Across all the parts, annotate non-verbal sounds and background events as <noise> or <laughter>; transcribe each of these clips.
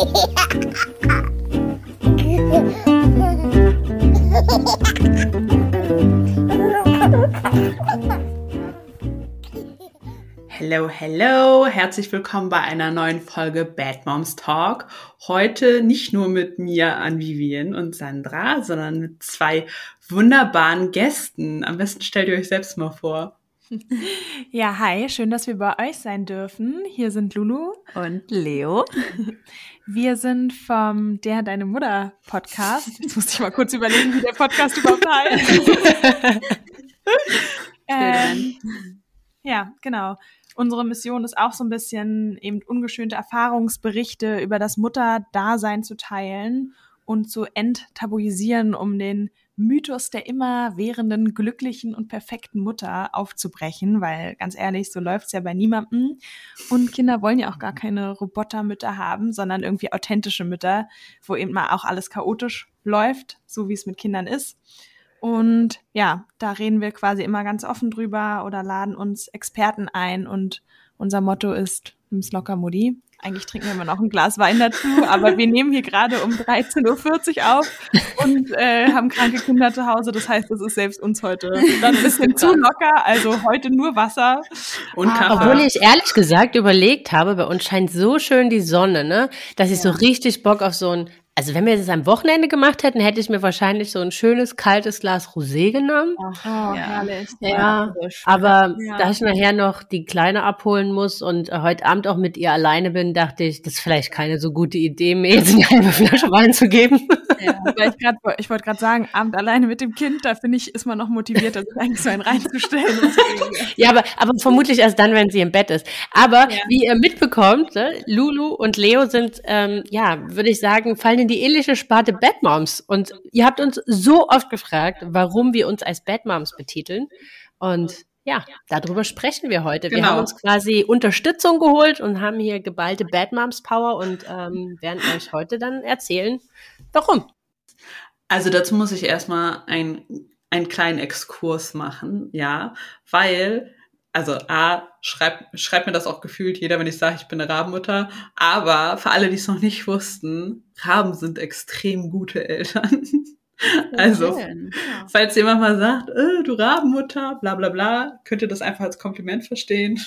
Hello, hello, herzlich willkommen bei einer neuen Folge Bad Moms Talk. Heute nicht nur mit mir, an Vivian und Sandra, sondern mit zwei wunderbaren Gästen. Am besten stellt ihr euch selbst mal vor. <laughs> Ja, hi, schön, dass wir bei euch sein dürfen. Hier sind Lulu und Leo. <laughs> Wir sind vom Der Deine Mutter Podcast. Jetzt musste ich mal kurz überlegen, wie der Podcast überhaupt heißt. <laughs> ähm, ja, genau. Unsere Mission ist auch so ein bisschen eben ungeschönte Erfahrungsberichte über das Mutterdasein zu teilen und zu enttabuisieren, um den Mythos der immer währenden, glücklichen und perfekten Mutter aufzubrechen, weil ganz ehrlich, so läuft's ja bei niemandem. Und Kinder wollen ja auch gar keine Robotermütter haben, sondern irgendwie authentische Mütter, wo eben mal auch alles chaotisch läuft, so wie es mit Kindern ist. Und ja, da reden wir quasi immer ganz offen drüber oder laden uns Experten ein und unser Motto ist, nimm's locker, Mutti. Eigentlich trinken wir immer noch ein Glas Wein dazu, aber wir nehmen hier gerade um 13.40 Uhr auf und äh, haben kranke Kinder zu Hause. Das heißt, es ist selbst uns heute dann ein bisschen zu locker. Also heute nur Wasser. Und Kaffee. Obwohl ich ehrlich gesagt überlegt habe, bei uns scheint so schön die Sonne, ne, dass ich ja. so richtig Bock auf so ein also wenn wir das am Wochenende gemacht hätten, hätte ich mir wahrscheinlich so ein schönes kaltes Glas Rosé genommen. Oh, ja. herrlich. Ja, ja. aber ja. da ich nachher noch die Kleine abholen muss und äh, heute Abend auch mit ihr alleine bin, dachte ich, das ist vielleicht keine so gute Idee, mir jetzt eine halbe Flasche Wein zu geben. Ja, ich, grad, ich wollte gerade sagen, Abend alleine mit dem Kind, da finde ich, ist man noch motiviert, das eigentlich so einen reinzustellen. <laughs> ja, aber, aber vermutlich erst dann, wenn sie im Bett ist. Aber wie ihr mitbekommt, ne, Lulu und Leo sind, ähm, ja, würde ich sagen, fallen in die ähnliche Sparte Bad Moms. Und ihr habt uns so oft gefragt, warum wir uns als Bad Moms betiteln. Und ja, darüber sprechen wir heute. Genau. Wir haben uns quasi Unterstützung geholt und haben hier geballte Bad Moms Power und ähm, werden euch heute dann erzählen, warum. Also dazu muss ich erstmal ein, einen kleinen Exkurs machen, ja, weil also A, schreibt, schreibt mir das auch gefühlt jeder, wenn ich sage, ich bin eine Rabenmutter. Aber für alle, die es noch nicht wussten, Raben sind extrem gute Eltern. <laughs> also, falls jemand mal sagt, äh, du Rabenmutter, bla bla bla, könnt ihr das einfach als Kompliment verstehen.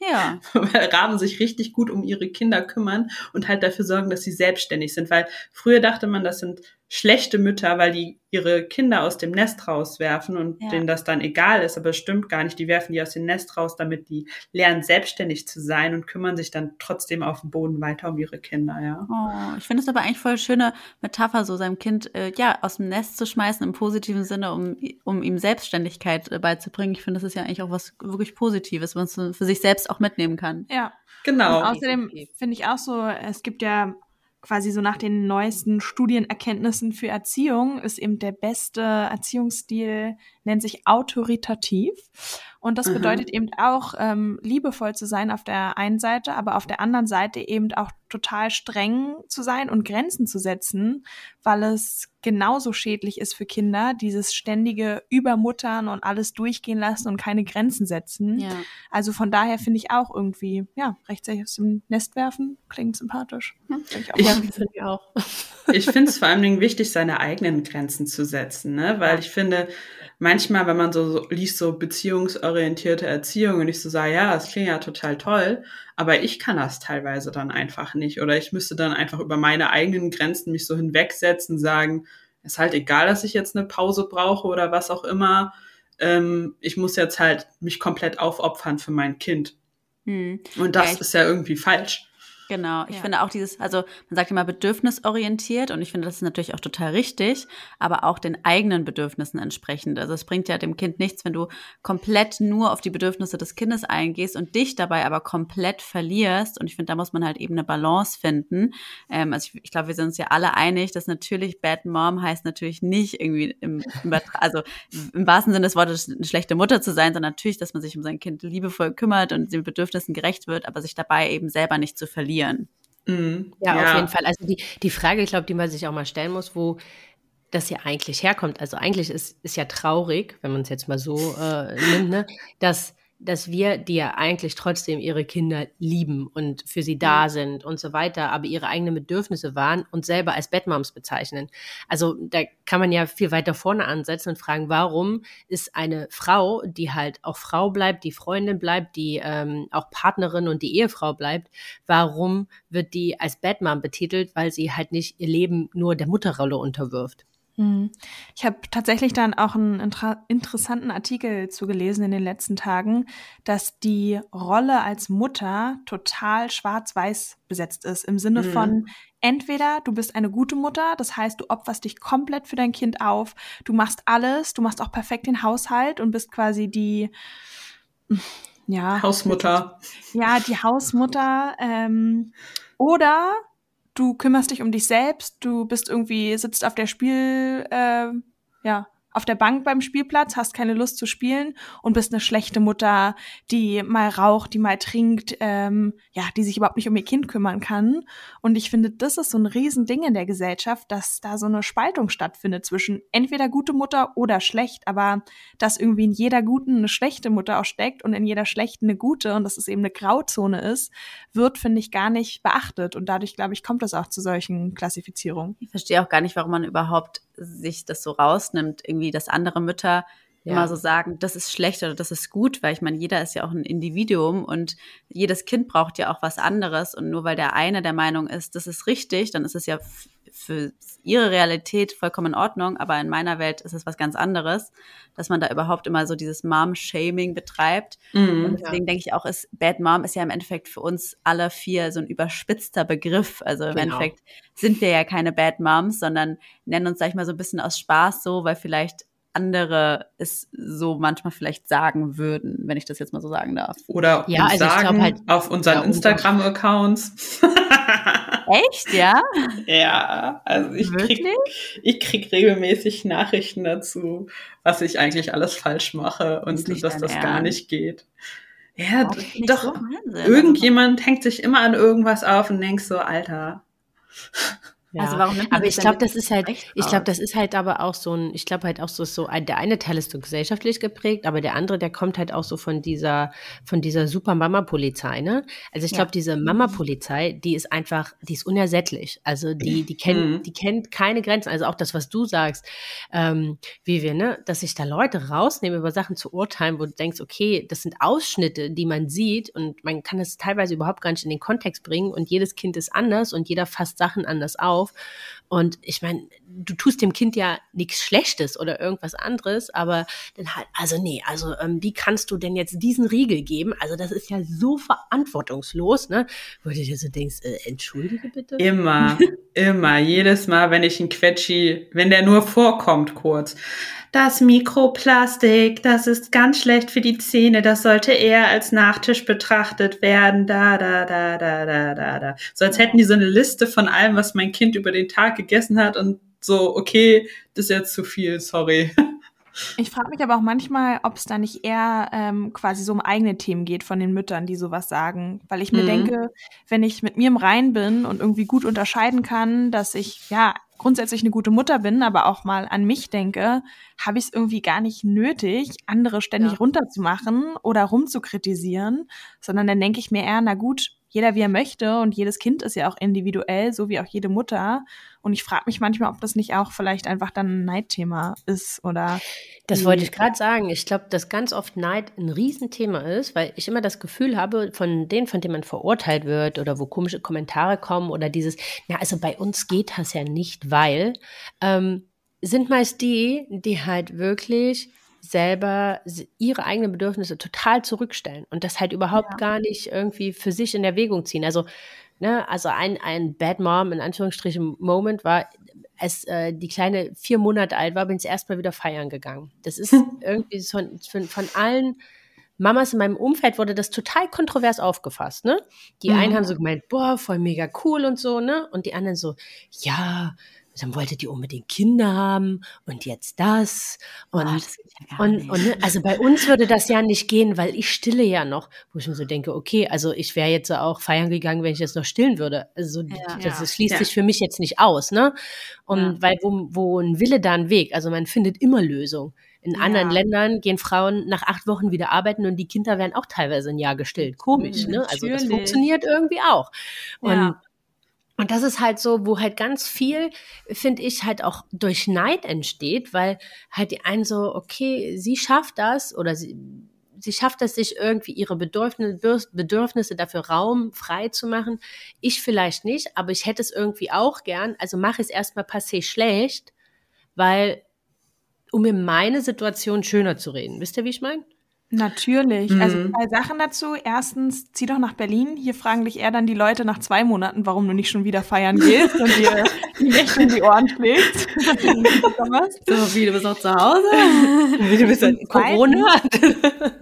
Ja. <laughs> Weil Raben sich richtig gut um ihre Kinder kümmern und halt dafür sorgen, dass sie selbstständig sind. Weil früher dachte man, das sind schlechte Mütter, weil die ihre Kinder aus dem Nest rauswerfen und ja. denen das dann egal ist, aber es stimmt gar nicht. Die werfen die aus dem Nest raus, damit die lernen, selbstständig zu sein und kümmern sich dann trotzdem auf dem Boden weiter um ihre Kinder, ja. Oh, ich finde es aber eigentlich voll schöne Metapher, so seinem Kind äh, ja aus dem Nest zu schmeißen im positiven Sinne, um, um ihm Selbstständigkeit äh, beizubringen. Ich finde, das ist ja eigentlich auch was wirklich Positives, was man für sich selbst auch mitnehmen kann. Ja. Genau. Und außerdem finde ich auch so, es gibt ja quasi so nach den neuesten Studienerkenntnissen für Erziehung ist eben der beste Erziehungsstil, nennt sich autoritativ. Und das bedeutet mhm. eben auch, ähm, liebevoll zu sein auf der einen Seite, aber auf der anderen Seite eben auch total streng zu sein und Grenzen zu setzen, weil es genauso schädlich ist für Kinder, dieses ständige Übermuttern und alles durchgehen lassen und keine Grenzen setzen. Ja. Also von daher finde ich auch irgendwie, ja, rechtzeitig aus dem Nest werfen, klingt sympathisch. Hm, ich auch. Ich, auch. ich finde es vor allen Dingen wichtig, seine eigenen Grenzen zu setzen, ne? weil ich finde, manchmal, wenn man so, so liest, so beziehungsorientierte Erziehung und ich so sage, ja, das klingt ja total toll, aber ich kann das teilweise dann einfach nicht. Oder ich müsste dann einfach über meine eigenen Grenzen mich so hinwegsetzen, sagen, ist halt egal, dass ich jetzt eine Pause brauche oder was auch immer. Ähm, ich muss jetzt halt mich komplett aufopfern für mein Kind. Hm. Und das ja, ist ja irgendwie falsch. Genau, ich ja. finde auch dieses, also man sagt immer bedürfnisorientiert und ich finde das ist natürlich auch total richtig, aber auch den eigenen Bedürfnissen entsprechend. Also es bringt ja dem Kind nichts, wenn du komplett nur auf die Bedürfnisse des Kindes eingehst und dich dabei aber komplett verlierst. Und ich finde, da muss man halt eben eine Balance finden. Ähm, also ich, ich glaube, wir sind uns ja alle einig, dass natürlich Bad Mom heißt natürlich nicht irgendwie im, im also im wahrsten Sinne des Wortes eine schlechte Mutter zu sein, sondern natürlich, dass man sich um sein Kind liebevoll kümmert und den Bedürfnissen gerecht wird, aber sich dabei eben selber nicht zu verlieren verlieren. Mhm. Ja, ja, auf jeden Fall. Also die, die Frage, ich glaube, die man sich auch mal stellen muss, wo das ja eigentlich herkommt. Also eigentlich ist, ist ja traurig, wenn man es jetzt mal so äh, nimmt, ne, dass dass wir, die ja eigentlich trotzdem ihre Kinder lieben und für sie da sind und so weiter, aber ihre eigenen Bedürfnisse waren und selber als Bedmoms bezeichnen. Also da kann man ja viel weiter vorne ansetzen und fragen, warum ist eine Frau, die halt auch Frau bleibt, die Freundin bleibt, die ähm, auch Partnerin und die Ehefrau bleibt, warum wird die als Bedmom betitelt, weil sie halt nicht ihr Leben nur der Mutterrolle unterwirft? Hm. Ich habe tatsächlich dann auch einen inter interessanten Artikel zugelesen in den letzten Tagen, dass die Rolle als Mutter total schwarz-weiß besetzt ist. Im Sinne mhm. von entweder du bist eine gute Mutter, das heißt, du opferst dich komplett für dein Kind auf, du machst alles, du machst auch perfekt den Haushalt und bist quasi die ja Hausmutter. Ja, die Hausmutter. Ähm, oder du kümmerst dich um dich selbst, du bist irgendwie, sitzt auf der Spiel, äh, ja, auf der Bank beim Spielplatz, hast keine Lust zu spielen und bist eine schlechte Mutter, die mal raucht, die mal trinkt, ähm, ja, die sich überhaupt nicht um ihr Kind kümmern kann. Und ich finde, das ist so ein Riesending in der Gesellschaft, dass da so eine Spaltung stattfindet zwischen entweder gute Mutter oder schlecht, aber dass irgendwie in jeder guten eine schlechte Mutter auch steckt und in jeder schlechten eine gute und dass es eben eine Grauzone ist, wird, finde ich, gar nicht beachtet. Und dadurch, glaube ich, kommt es auch zu solchen Klassifizierungen. Ich verstehe auch gar nicht, warum man überhaupt sich das so rausnimmt, irgendwie, dass andere Mütter ja. immer so sagen, das ist schlecht oder das ist gut, weil ich meine, jeder ist ja auch ein Individuum und jedes Kind braucht ja auch was anderes und nur weil der eine der Meinung ist, das ist richtig, dann ist es ja für ihre Realität vollkommen in Ordnung, aber in meiner Welt ist es was ganz anderes, dass man da überhaupt immer so dieses Mom-Shaming betreibt. Mhm, und deswegen ja. denke ich auch, ist Bad Mom ist ja im Endeffekt für uns alle vier so ein überspitzter Begriff. Also im genau. Endeffekt sind wir ja keine Bad Moms, sondern nennen uns, sag ich mal, so ein bisschen aus Spaß so, weil vielleicht andere es so manchmal vielleicht sagen würden, wenn ich das jetzt mal so sagen darf. Oder ja, also sagen halt, auf unseren ja, Instagram-Accounts. <laughs> Echt, ja? Ja, also ich krieg, ich krieg regelmäßig Nachrichten dazu, was ich eigentlich alles falsch mache und das dass das Ernst. gar nicht geht. Ja, doch, so irgendjemand hängt sich immer an irgendwas auf und denkt so, Alter. Ja. Also warum nimmt man aber ich glaube, das ist halt, ich glaube, das ist halt aber auch so ein, ich glaube halt auch so, so ein, der eine Teil ist so gesellschaftlich geprägt, aber der andere, der kommt halt auch so von dieser, von dieser super Mama-Polizei, ne? Also ich glaube, ja. diese Mama-Polizei, die ist einfach, die ist unersättlich. Also die, die kennt, mhm. die kennt keine Grenzen. Also auch das, was du sagst, ähm, wie wir, ne, dass sich da Leute rausnehmen, über Sachen zu urteilen, wo du denkst, okay, das sind Ausschnitte, die man sieht und man kann das teilweise überhaupt gar nicht in den Kontext bringen und jedes Kind ist anders und jeder fasst Sachen anders auf auf. Und ich meine, du tust dem Kind ja nichts Schlechtes oder irgendwas anderes, aber dann halt, also nee, also ähm, wie kannst du denn jetzt diesen Riegel geben? Also das ist ja so verantwortungslos, ne? Wo du dir so denkst, äh, entschuldige bitte. Immer, <laughs> immer, jedes Mal, wenn ich ein Quetschi, wenn der nur vorkommt kurz das Mikroplastik, das ist ganz schlecht für die Zähne, das sollte eher als Nachtisch betrachtet werden, da, da, da, da, da, da, da. So als hätten die so eine Liste von allem, was mein Kind über den Tag gegessen hat und so, okay, das ist jetzt zu viel, sorry. <laughs> Ich frage mich aber auch manchmal, ob es da nicht eher ähm, quasi so um eigene Themen geht von den Müttern, die sowas sagen. Weil ich mir mhm. denke, wenn ich mit mir im Rein bin und irgendwie gut unterscheiden kann, dass ich ja grundsätzlich eine gute Mutter bin, aber auch mal an mich denke, habe ich es irgendwie gar nicht nötig, andere ständig ja. runterzumachen oder rumzukritisieren, sondern dann denke ich mir eher, na gut, jeder wie er möchte und jedes Kind ist ja auch individuell, so wie auch jede Mutter. Und ich frage mich manchmal, ob das nicht auch vielleicht einfach dann ein Neidthema ist oder. Das wollte ich gerade sagen. Ich glaube, dass ganz oft Neid ein Riesenthema ist, weil ich immer das Gefühl habe, von denen, von denen man verurteilt wird oder wo komische Kommentare kommen oder dieses, na, also bei uns geht das ja nicht, weil, ähm, sind meist die, die halt wirklich selber ihre eigenen Bedürfnisse total zurückstellen und das halt überhaupt ja. gar nicht irgendwie für sich in Erwägung ziehen. Also, ne, also ein, ein Bad Mom in Anführungsstrichen Moment war, als äh, die Kleine vier Monate alt war, bin ich erstmal wieder feiern gegangen. Das ist <laughs> irgendwie von, von, von allen Mamas in meinem Umfeld wurde das total kontrovers aufgefasst, ne? Die mhm. einen haben so gemeint, boah, voll mega cool und so, ne? Und die anderen so, ja, dann wollte die unbedingt Kinder haben und jetzt das. Und, oh, das ja und, und ne, also bei uns würde das ja nicht gehen, weil ich stille ja noch, wo ich mir so denke, okay, also ich wäre jetzt auch feiern gegangen, wenn ich jetzt noch stillen würde. Also ja, das, das, schließt ja. sich für mich jetzt nicht aus, ne? Und weil wo, wo ein Wille da ein Weg, also man findet immer Lösung. In ja. anderen Ländern gehen Frauen nach acht Wochen wieder arbeiten und die Kinder werden auch teilweise ein Jahr gestillt. Komisch, mhm, ne? Also das funktioniert irgendwie auch. Und ja. Und das ist halt so, wo halt ganz viel, finde ich, halt auch durch Neid entsteht, weil halt die einen so, okay, sie schafft das oder sie, sie schafft es sich irgendwie ihre Bedürfnisse, dafür Raum frei zu machen. Ich vielleicht nicht, aber ich hätte es irgendwie auch gern. Also mache es erstmal passé schlecht, weil, um mir meine Situation schöner zu reden. Wisst ihr, wie ich meine? Natürlich. Also, mhm. Also zwei Sachen dazu. Erstens, zieh doch nach Berlin. Hier fragen dich eher dann die Leute nach zwei Monaten, warum du nicht schon wieder feiern gehst und dir <laughs> die Nächte in die Ohren schlägst. <laughs> so wie du bist auch zu Hause. <laughs> wie du bist in Corona.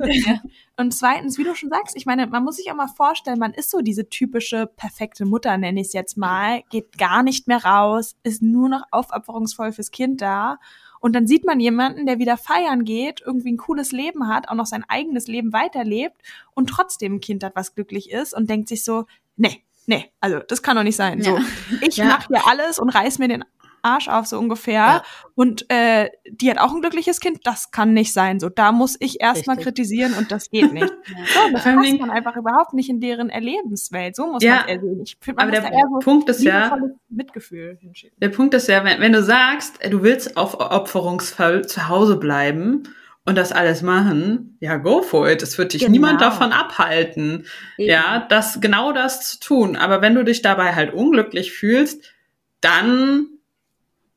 ja. Und zweitens, wie du schon sagst, ich meine, man muss sich auch mal vorstellen, man ist so diese typische perfekte Mutter, nenne ich es jetzt mal, geht gar nicht mehr raus, ist nur noch aufopferungsvoll fürs Kind da und dann sieht man jemanden, der wieder feiern geht, irgendwie ein cooles Leben hat, auch noch sein eigenes Leben weiterlebt und trotzdem ein Kind hat, was glücklich ist und denkt sich so, nee, nee, also das kann doch nicht sein. Ja. So, ich ja. mache hier alles und reiß mir den Arsch auf, so ungefähr. Ja. Und äh, die hat auch ein glückliches Kind, das kann nicht sein. So, da muss ich erstmal kritisieren und das geht nicht. <laughs> ja. So, das passt man einfach überhaupt nicht in deren Erlebenswelt. So muss ja. man eher sehen. Ich find, man Aber der so Punkt ist ja, Mitgefühl hinschicken. Der Punkt ist ja, wenn, wenn du sagst, du willst auf Opferungsfall zu Hause bleiben, und das alles machen, ja, go for it. Es wird dich genau. niemand davon abhalten, Eben. ja, das, genau das zu tun. Aber wenn du dich dabei halt unglücklich fühlst, dann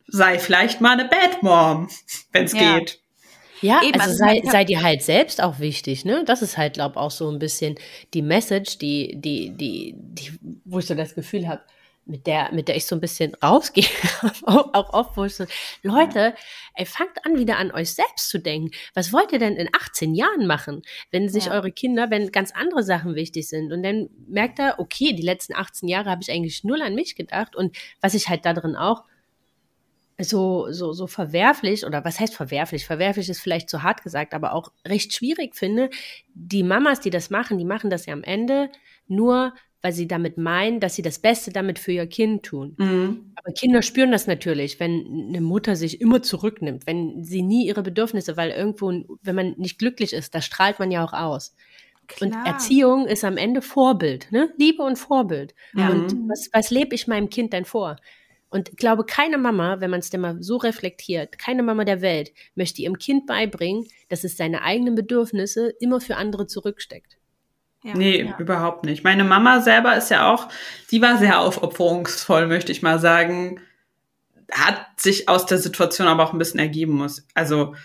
sei vielleicht mal eine Bad Mom, <laughs> wenn es ja. geht. Ja, Eben, also, also sei, sei dir halt selbst auch wichtig, ne? Das ist halt, glaube auch so ein bisschen die Message, die, die, die, die, wo ich so das Gefühl habe, mit der, mit der ich so ein bisschen rausgehe, <laughs> auch oft, wo ich so, Leute, ey, fangt an, wieder an euch selbst zu denken. Was wollt ihr denn in 18 Jahren machen, wenn sich ja. eure Kinder, wenn ganz andere Sachen wichtig sind? Und dann merkt er, okay, die letzten 18 Jahre habe ich eigentlich null an mich gedacht. Und was ich halt da drin auch so, so, so verwerflich, oder was heißt verwerflich? Verwerflich ist vielleicht zu hart gesagt, aber auch recht schwierig finde. Die Mamas, die das machen, die machen das ja am Ende nur, weil sie damit meinen, dass sie das Beste damit für ihr Kind tun. Mhm. Aber Kinder spüren das natürlich, wenn eine Mutter sich immer zurücknimmt, wenn sie nie ihre Bedürfnisse, weil irgendwo, wenn man nicht glücklich ist, das strahlt man ja auch aus. Klar. Und Erziehung ist am Ende Vorbild, ne? Liebe und Vorbild. Ja. Und was, was lebe ich meinem Kind denn vor? Und ich glaube, keine Mama, wenn man es denn mal so reflektiert, keine Mama der Welt möchte ihrem Kind beibringen, dass es seine eigenen Bedürfnisse immer für andere zurücksteckt. Ja, nee, ja. überhaupt nicht. Meine Mama selber ist ja auch, die war sehr aufopferungsvoll, möchte ich mal sagen. Hat sich aus der Situation aber auch ein bisschen ergeben muss. Also,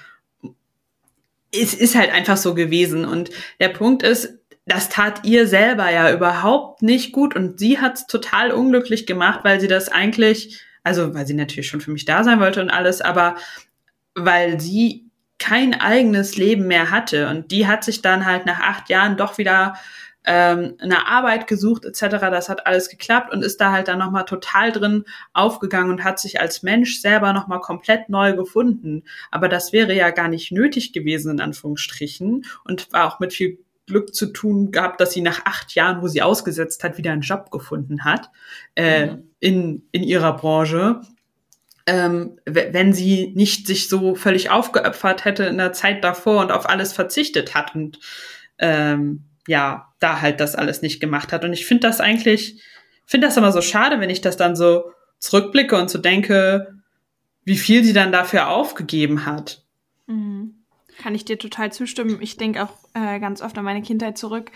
es ist halt einfach so gewesen. Und der Punkt ist, das tat ihr selber ja überhaupt nicht gut und sie hat es total unglücklich gemacht, weil sie das eigentlich, also weil sie natürlich schon für mich da sein wollte und alles, aber weil sie kein eigenes Leben mehr hatte und die hat sich dann halt nach acht Jahren doch wieder ähm, eine Arbeit gesucht etc. Das hat alles geklappt und ist da halt dann nochmal total drin aufgegangen und hat sich als Mensch selber nochmal komplett neu gefunden. Aber das wäre ja gar nicht nötig gewesen in Anführungsstrichen und war auch mit viel Glück zu tun gehabt, dass sie nach acht Jahren, wo sie ausgesetzt hat, wieder einen Job gefunden hat äh, mhm. in, in ihrer Branche. Ähm, wenn sie nicht sich so völlig aufgeopfert hätte in der Zeit davor und auf alles verzichtet hat und ähm, ja, da halt das alles nicht gemacht hat. Und ich finde das eigentlich, finde das immer so schade, wenn ich das dann so zurückblicke und so denke, wie viel sie dann dafür aufgegeben hat. Kann ich dir total zustimmen. Ich denke auch äh, ganz oft an meine Kindheit zurück,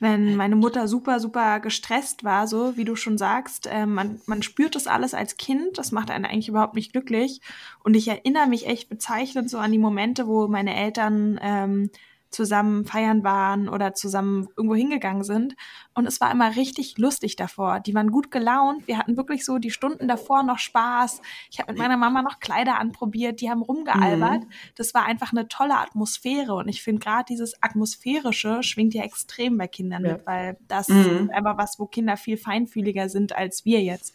wenn meine Mutter super, super gestresst war, so wie du schon sagst. Äh, man, man spürt das alles als Kind, das macht einen eigentlich überhaupt nicht glücklich. Und ich erinnere mich echt bezeichnend so an die Momente, wo meine Eltern ähm, zusammen feiern waren oder zusammen irgendwo hingegangen sind. Und es war immer richtig lustig davor. Die waren gut gelaunt. Wir hatten wirklich so die Stunden davor noch Spaß. Ich habe mit meiner Mama noch Kleider anprobiert. Die haben rumgealbert. Mhm. Das war einfach eine tolle Atmosphäre. Und ich finde gerade dieses Atmosphärische schwingt ja extrem bei Kindern ja. mit, weil das mhm. ist einfach was, wo Kinder viel feinfühliger sind als wir jetzt.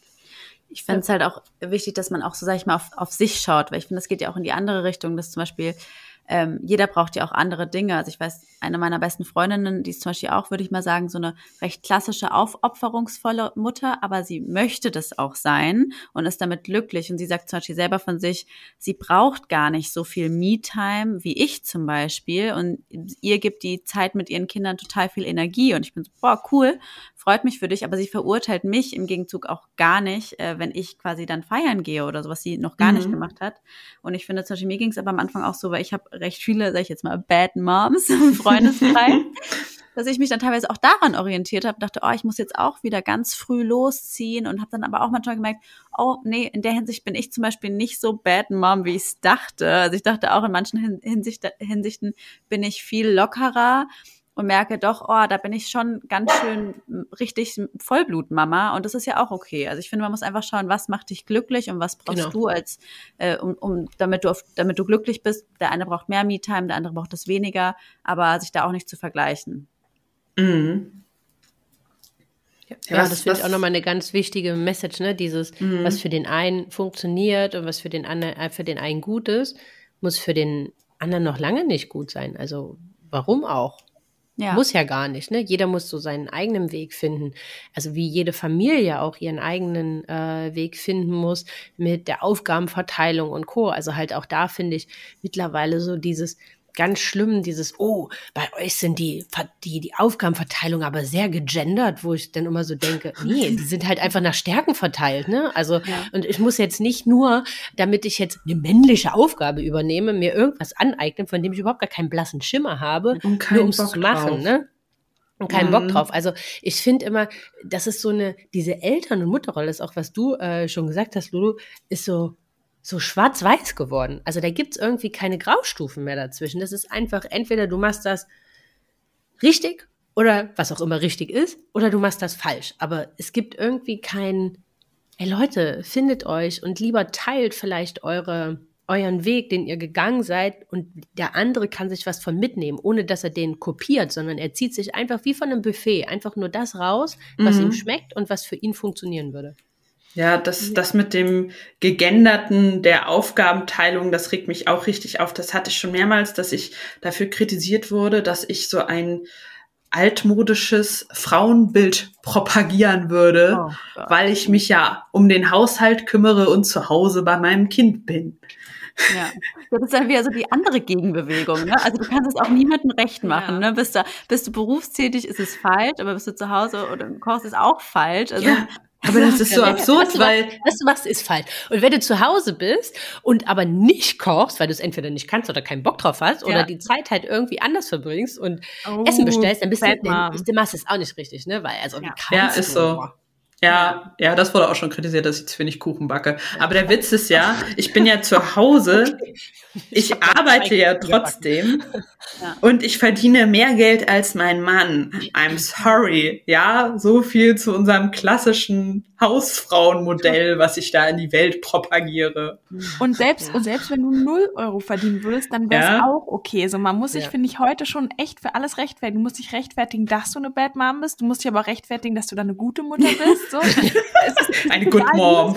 Ich finde es halt auch wichtig, dass man auch so, sag ich mal, auf, auf sich schaut, weil ich finde, das geht ja auch in die andere Richtung, dass zum Beispiel ähm, jeder braucht ja auch andere Dinge. Also ich weiß, eine meiner besten Freundinnen, die ist zum Beispiel auch, würde ich mal sagen, so eine recht klassische, aufopferungsvolle Mutter, aber sie möchte das auch sein und ist damit glücklich. Und sie sagt zum Beispiel selber von sich, sie braucht gar nicht so viel Me-Time wie ich zum Beispiel. Und ihr gibt die Zeit mit ihren Kindern total viel Energie. Und ich bin so, boah, cool, freut mich für dich, aber sie verurteilt mich im Gegenzug auch gar nicht, äh, wenn ich quasi dann feiern gehe oder so, was sie noch gar mhm. nicht gemacht hat. Und ich finde zum Beispiel, mir ging es aber am Anfang auch so, weil ich habe recht viele, sag ich jetzt mal, Bad Moms im <laughs> Freundeskreis. dass ich mich dann teilweise auch daran orientiert habe, dachte, oh, ich muss jetzt auch wieder ganz früh losziehen und habe dann aber auch manchmal gemerkt, oh, nee, in der Hinsicht bin ich zum Beispiel nicht so bad mom, wie ich es dachte. Also ich dachte auch in manchen Hinsicht, Hinsichten bin ich viel lockerer und merke doch, oh, da bin ich schon ganz schön richtig Vollblutmama und das ist ja auch okay. Also ich finde, man muss einfach schauen, was macht dich glücklich und was brauchst genau. du als, äh, um, um damit du auf, damit du glücklich bist. Der eine braucht mehr Me-Time, der andere braucht es weniger, aber sich da auch nicht zu vergleichen. Mhm. Ja, ja, das finde ich auch nochmal eine ganz wichtige Message, ne? Dieses, mhm. was für den einen funktioniert und was für den anderen, äh, für den einen gut ist, muss für den anderen noch lange nicht gut sein. Also warum auch? Ja. Muss ja gar nicht, ne? Jeder muss so seinen eigenen Weg finden. Also wie jede Familie auch ihren eigenen äh, Weg finden muss mit der Aufgabenverteilung und Co. Also halt auch da finde ich mittlerweile so dieses, ganz schlimm, dieses, oh, bei euch sind die, die, die Aufgabenverteilung aber sehr gegendert, wo ich dann immer so denke, <laughs> nee, die sind halt einfach nach Stärken verteilt, ne? Also, ja. und ich muss jetzt nicht nur, damit ich jetzt eine männliche Aufgabe übernehme, mir irgendwas aneignen, von dem ich überhaupt gar keinen blassen Schimmer habe, nur um es zu machen, drauf. ne? und keinen mhm. Bock drauf. Also ich finde immer, das ist so eine, diese Eltern- und Mutterrolle ist auch, was du äh, schon gesagt hast, Lulu, ist so so schwarz-weiß geworden. Also da gibt's irgendwie keine Graustufen mehr dazwischen. Das ist einfach, entweder du machst das richtig oder was auch immer richtig ist, oder du machst das falsch. Aber es gibt irgendwie kein, ey Leute, findet euch und lieber teilt vielleicht eure, euren Weg, den ihr gegangen seid und der andere kann sich was von mitnehmen, ohne dass er den kopiert, sondern er zieht sich einfach wie von einem Buffet einfach nur das raus, was mhm. ihm schmeckt und was für ihn funktionieren würde. Ja, das, das mit dem Gegenderten der Aufgabenteilung, das regt mich auch richtig auf. Das hatte ich schon mehrmals, dass ich dafür kritisiert wurde, dass ich so ein altmodisches Frauenbild propagieren würde, oh weil ich mich ja um den Haushalt kümmere und zu Hause bei meinem Kind bin. Ja, das ist dann wieder so die andere Gegenbewegung. Ne? Also du kannst es auch niemandem recht machen. Ja. Ne? Bist, du, bist du berufstätig, ist es falsch, aber bist du zu Hause oder kochst, ist auch falsch. Also ja. Aber das ist so absurd, was weil. Was du machst, ist falsch. Und wenn du zu Hause bist und aber nicht kochst, weil du es entweder nicht kannst oder keinen Bock drauf hast ja. oder die Zeit halt irgendwie anders verbringst und oh, Essen bestellst, dann bist du, dann, dann machst du es auch nicht richtig, ne? Weil, also, ja. wie ja, ist du? so. Ja, ja, das wurde auch schon kritisiert, dass ich zu wenig Kuchen backe. Aber der Witz ist ja, ich bin ja zu Hause, <laughs> ich arbeite ja trotzdem. Und ich verdiene mehr Geld als mein Mann. I'm sorry. Ja, so viel zu unserem klassischen Hausfrauenmodell, was ich da in die Welt propagiere. Und selbst, ja. und selbst wenn du null Euro verdienen würdest, dann wäre es ja. auch okay. So, man muss sich, ja. finde ich, heute schon echt für alles rechtfertigen. Du musst dich rechtfertigen, dass du eine Bad Mom bist. Du musst dich aber auch rechtfertigen, dass du da eine gute Mutter bist. So. <laughs> eine Good Mom.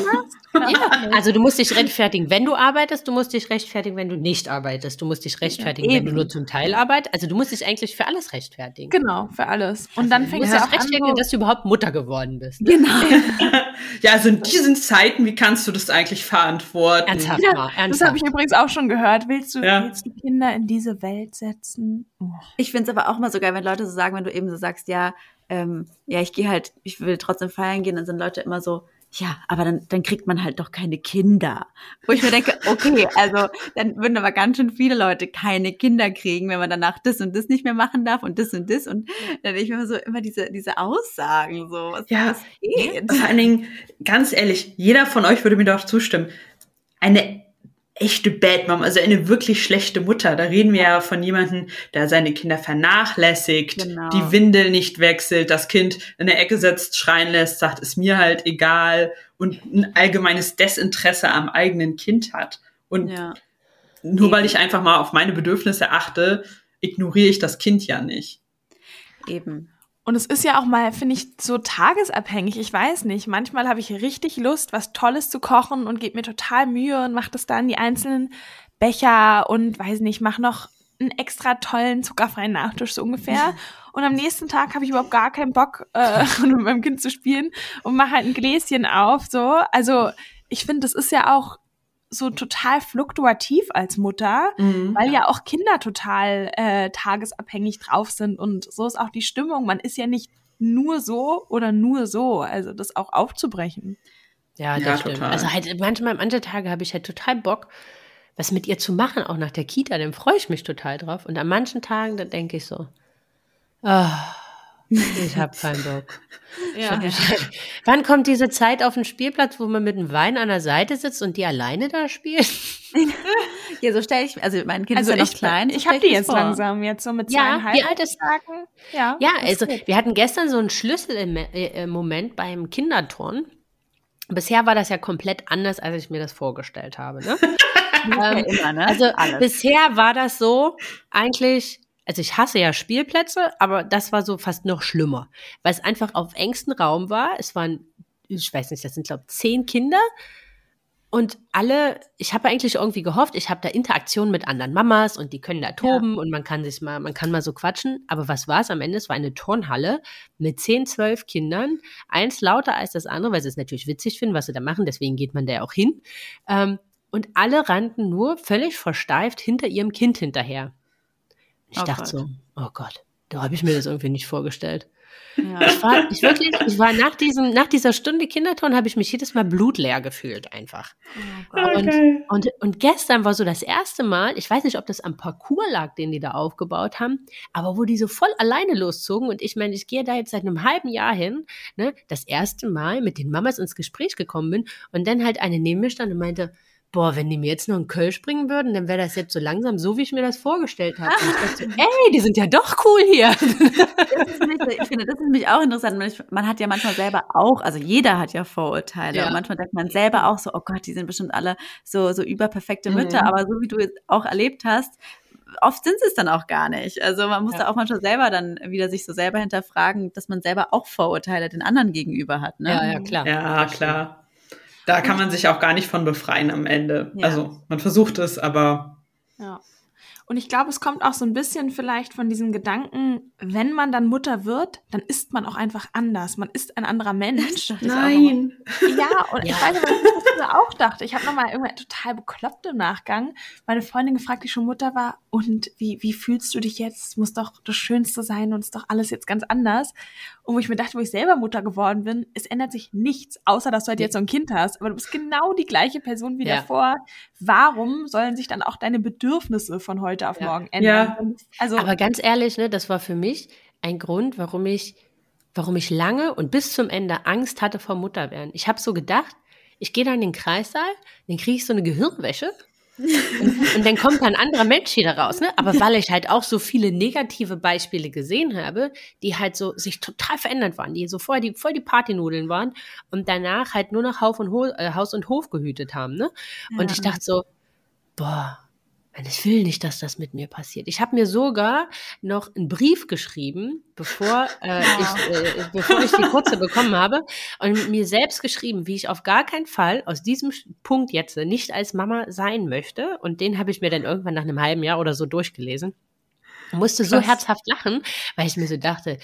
Ja, also du musst dich rechtfertigen, wenn du arbeitest, du musst dich rechtfertigen, wenn du nicht arbeitest. Du musst dich rechtfertigen, ja, wenn du nur zum Teil arbeitest. Also du musst dich eigentlich für alles rechtfertigen. Genau, für alles. Und dann fängst du ja auch rechtfertigen, an, dass du überhaupt Mutter geworden bist. Genau. <laughs> ja, also in diesen Zeiten, wie kannst du das eigentlich verantworten? Ernsthaft ja, ernsthaft. Das habe ich übrigens auch schon gehört. Willst du, ja. willst du Kinder in diese Welt setzen? Oh. Ich finde es aber auch mal so geil, wenn Leute so sagen, wenn du eben so sagst, ja, ähm, ja, ich gehe halt, ich will trotzdem feiern gehen, dann sind Leute immer so, ja, aber dann, dann kriegt man halt doch keine Kinder. Wo ich mir denke, <laughs> okay, also dann würden aber ganz schön viele Leute keine Kinder kriegen, wenn man danach das und das nicht mehr machen darf und das und das. Und dann denke ich mir so immer diese, diese Aussagen, so, was ja, das geht. Vor allen Dingen, ganz ehrlich, jeder von euch würde mir doch zustimmen. Eine echte Bad Mom, also eine wirklich schlechte Mutter. Da reden wir ja von jemandem, der seine Kinder vernachlässigt, genau. die Windel nicht wechselt, das Kind in der Ecke setzt, schreien lässt, sagt, ist mir halt egal und ein allgemeines Desinteresse am eigenen Kind hat. Und ja. nur Eben. weil ich einfach mal auf meine Bedürfnisse achte, ignoriere ich das Kind ja nicht. Eben. Und es ist ja auch mal, finde ich, so tagesabhängig. Ich weiß nicht. Manchmal habe ich richtig Lust, was Tolles zu kochen und gebe mir total Mühe und mache das dann die einzelnen Becher und weiß nicht, mach noch einen extra tollen zuckerfreien Nachtisch so ungefähr. <laughs> Und am nächsten Tag habe ich überhaupt gar keinen Bock, äh, <laughs> mit meinem Kind zu spielen und mache halt ein Gläschen auf. So, also ich finde, das ist ja auch so total fluktuativ als Mutter, mhm. weil ja auch Kinder total äh, tagesabhängig drauf sind und so ist auch die Stimmung. Man ist ja nicht nur so oder nur so, also das auch aufzubrechen. Ja, das ja, stimmt. Total. Also halt manchmal, manche Tage habe ich halt total Bock, was mit ihr zu machen, auch nach der Kita, dann freue ich mich total drauf. Und an manchen Tagen, da denke ich so, oh, ich habe keinen Bock. <laughs> ja. Wann kommt diese Zeit auf den Spielplatz, wo man mit dem Wein an der Seite sitzt und die alleine da spielt? <laughs> ja, so stelle ich, also mein Kind also ist ja noch ich, klein. Ich habe die jetzt vor. langsam, jetzt so mit zweieinhalb. Ja, wie alt ist Tagen? Ja, ja also geht. wir hatten gestern so einen Schlüsselmoment beim Kinderturn. Bisher war das ja komplett anders, als ich mir das vorgestellt habe. Ne? <laughs> ähm, immer, ne? Also Alles. bisher war das so, eigentlich also ich hasse ja Spielplätze, aber das war so fast noch schlimmer, weil es einfach auf engstem Raum war. Es waren, ich weiß nicht, das sind glaube zehn Kinder und alle, ich habe eigentlich irgendwie gehofft, ich habe da Interaktion mit anderen Mamas und die können da toben ja. und man kann sich mal, man kann mal so quatschen. Aber was war es am Ende? Es war eine Turnhalle mit zehn, zwölf Kindern, eins lauter als das andere, weil sie es natürlich witzig finden, was sie da machen. Deswegen geht man da ja auch hin. Ähm, und alle rannten nur völlig versteift hinter ihrem Kind hinterher. Ich oh dachte Gott. so, oh Gott, da habe ich mir das irgendwie nicht vorgestellt. Ja. Ich war, ich wirklich, ich war nach diesem, nach dieser Stunde Kinderton habe ich mich jedes Mal blutleer gefühlt einfach. Oh und, und, und gestern war so das erste Mal, ich weiß nicht, ob das am Parcours lag, den die da aufgebaut haben, aber wo die so voll alleine loszogen und ich meine, ich gehe da jetzt seit einem halben Jahr hin, ne, das erste Mal mit den Mamas ins Gespräch gekommen bin und dann halt eine neben mir stand und meinte, boah, wenn die mir jetzt noch einen Kölsch bringen würden, dann wäre das jetzt so langsam so, wie ich mir das vorgestellt habe. Und ich dachte so, <laughs> ey, die sind ja doch cool hier. Nicht, ich finde, das ist nämlich auch interessant. Man hat ja manchmal selber auch, also jeder hat ja Vorurteile. Ja. Und manchmal denkt man selber auch so, oh Gott, die sind bestimmt alle so, so überperfekte Mütter. Mhm. Aber so wie du es auch erlebt hast, oft sind sie es dann auch gar nicht. Also man muss ja. da auch manchmal selber dann wieder sich so selber hinterfragen, dass man selber auch Vorurteile den anderen gegenüber hat. Ne? Ja, ja, klar. Ja, klar. Da kann man sich auch gar nicht von befreien am Ende. Ja. Also man versucht es, aber. Ja. Und ich glaube, es kommt auch so ein bisschen vielleicht von diesem Gedanken, wenn man dann Mutter wird, dann ist man auch einfach anders. Man ist ein anderer Mensch. Nein. Ja, und ja. ich weiß nicht, was ich das auch dachte. Ich habe nochmal irgendwann total bekloppt im Nachgang meine Freundin gefragt, die schon Mutter war, und wie, wie fühlst du dich jetzt? Muss doch das Schönste sein und ist doch alles jetzt ganz anders. Und wo ich mir dachte, wo ich selber Mutter geworden bin, es ändert sich nichts, außer dass du halt jetzt so ein Kind hast. Aber du bist genau die gleiche Person wie ja. davor. Warum sollen sich dann auch deine Bedürfnisse von heute auf morgen ändern? Ja. Also, Aber ganz ehrlich, ne, das war für mich ein Grund, warum ich, warum ich lange und bis zum Ende Angst hatte vor Mutterwerden. Ich habe so gedacht, ich gehe da in den Kreissaal, dann kriege ich so eine Gehirnwäsche und, <laughs> und, dann kommt ein anderer Mensch wieder raus, ne? Aber weil ich halt auch so viele negative Beispiele gesehen habe, die halt so sich total verändert waren, die so vorher die voll die Partynudeln waren und danach halt nur noch Haus und, Ho äh, Haus und Hof gehütet haben, ne? Und ja. ich dachte so, boah, ich will nicht, dass das mit mir passiert. Ich habe mir sogar noch einen Brief geschrieben, bevor, äh, <laughs> ich, äh, bevor ich die Kurze bekommen habe, und mir selbst geschrieben, wie ich auf gar keinen Fall aus diesem Punkt jetzt nicht als Mama sein möchte. Und den habe ich mir dann irgendwann nach einem halben Jahr oder so durchgelesen musste so herzhaft lachen, weil ich mir so dachte,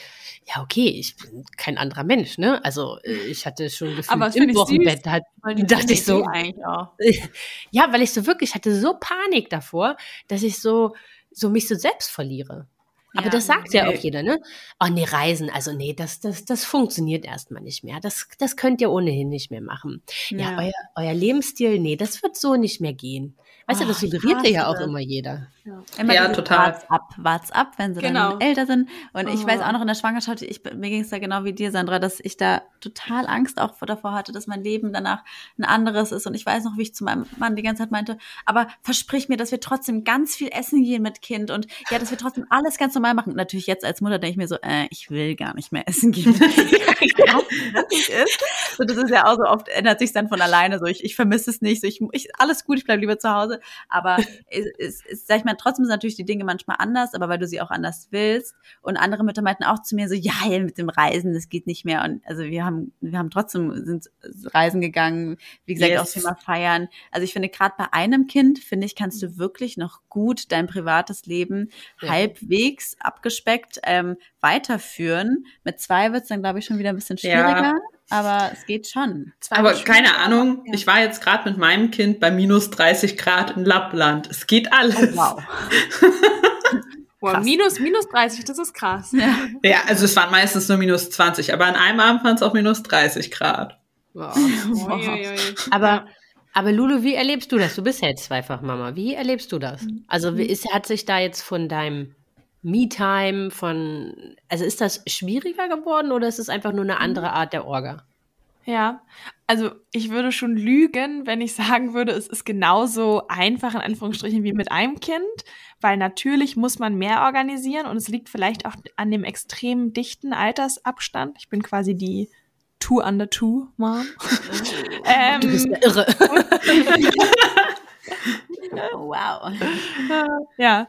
ja, okay, ich bin kein anderer Mensch, ne? Also äh, ich hatte schon gefühlt im Wochenbett, halt, <laughs> dachte ich so, <laughs> ja, weil ich so wirklich hatte so Panik davor, dass ich so, so mich so selbst verliere. Aber ja, das sagt nee. ja auch jeder, ne? Oh nee, Reisen, also nee, das, das, das funktioniert erstmal nicht mehr. Das, das könnt ihr ohnehin nicht mehr machen. Ja, ja euer, euer Lebensstil, nee, das wird so nicht mehr gehen. Weißt du, das suggeriert ja auch immer jeder. Ja, immer ja total. Wart's ab, wart's ab, wenn sie genau. dann älter sind. Und oh. ich weiß auch noch in der Schwangerschaft, ich, mir ging es da genau wie dir, Sandra, dass ich da total Angst auch davor hatte, dass mein Leben danach ein anderes ist. Und ich weiß noch, wie ich zu meinem Mann die ganze Zeit meinte, aber versprich mir, dass wir trotzdem ganz viel essen gehen mit Kind und ja, dass wir trotzdem alles ganz normal machen. Und natürlich jetzt als Mutter denke ich mir so, äh, ich will gar nicht mehr essen gehen. <laughs> so, das ist ja auch so oft, ändert sich dann von alleine so. Ich, ich vermisse es nicht. So, ich, ich, alles gut, ich bleibe lieber zu Hause. Aber es, es, es, sag ich mal, trotzdem sind natürlich die Dinge manchmal anders, aber weil du sie auch anders willst. Und andere Mütter meinten auch zu mir so, ja, mit dem Reisen, das geht nicht mehr. Und also wir haben, wir haben trotzdem sind reisen gegangen, wie gesagt, yes. auch Thema feiern. Also ich finde, gerade bei einem Kind, finde ich, kannst du wirklich noch gut dein privates Leben ja. halbwegs abgespeckt ähm, weiterführen. Mit zwei wird es dann, glaube ich, schon wieder ein bisschen schwieriger. Ja aber es geht schon. aber keine Ahnung, ja. ich war jetzt gerade mit meinem Kind bei minus 30 Grad in Lappland. Es geht alles. Oh, wow. <laughs> Wow, minus, minus 30, das ist krass. Ja. ja, also es waren meistens nur minus 20, aber an einem Abend waren es auch minus 30 Grad. Wow. <laughs> wow. aber, aber Lulu, wie erlebst du das? Du bist ja jetzt zweifach Mama. Wie erlebst du das? Also wie ist, hat sich da jetzt von deinem Me-Time, von, also ist das schwieriger geworden oder ist es einfach nur eine andere Art der Orga? Ja, also ich würde schon lügen, wenn ich sagen würde, es ist genauso einfach in Anführungsstrichen wie mit einem Kind, weil natürlich muss man mehr organisieren und es liegt vielleicht auch an dem extrem dichten Altersabstand. Ich bin quasi die Two under Two Mom. <laughs> ähm, du bist ja irre. <laughs> <laughs> wow. Ja.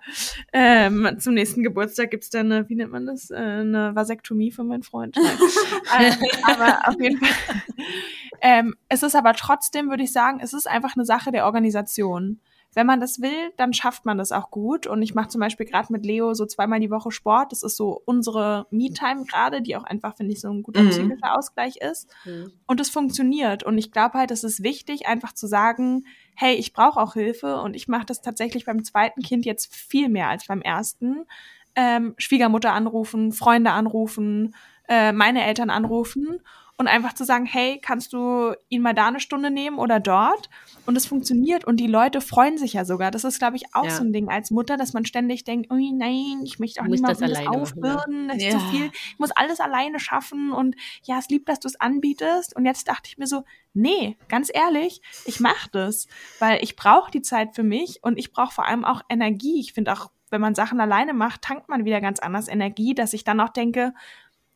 Ähm, zum nächsten Geburtstag gibt's dann eine, wie nennt man das? Äh, eine Vasektomie für meinen Freund. <laughs> äh, aber auf jeden Fall. Ähm, es ist aber trotzdem, würde ich sagen, es ist einfach eine Sache der Organisation wenn man das will, dann schafft man das auch gut. Und ich mache zum Beispiel gerade mit Leo so zweimal die Woche Sport. Das ist so unsere Me-Time gerade, die auch einfach, finde ich, so ein guter mhm. psychischer Ausgleich ist. Mhm. Und es funktioniert. Und ich glaube halt, es ist wichtig, einfach zu sagen, hey, ich brauche auch Hilfe. Und ich mache das tatsächlich beim zweiten Kind jetzt viel mehr als beim ersten. Ähm, Schwiegermutter anrufen, Freunde anrufen, äh, meine Eltern anrufen und einfach zu sagen, hey, kannst du ihn mal da eine Stunde nehmen oder dort? Und es funktioniert und die Leute freuen sich ja sogar. Das ist, glaube ich, auch ja. so ein Ding als Mutter, dass man ständig denkt, oh nein, ich möchte auch nicht mal das aufbürden, das ist ja. zu viel, ich muss alles alleine schaffen und ja, es liebt, dass du es anbietest. Und jetzt dachte ich mir so, nee, ganz ehrlich, ich mache das, weil ich brauche die Zeit für mich und ich brauche vor allem auch Energie. Ich finde auch, wenn man Sachen alleine macht, tankt man wieder ganz anders Energie, dass ich dann auch denke,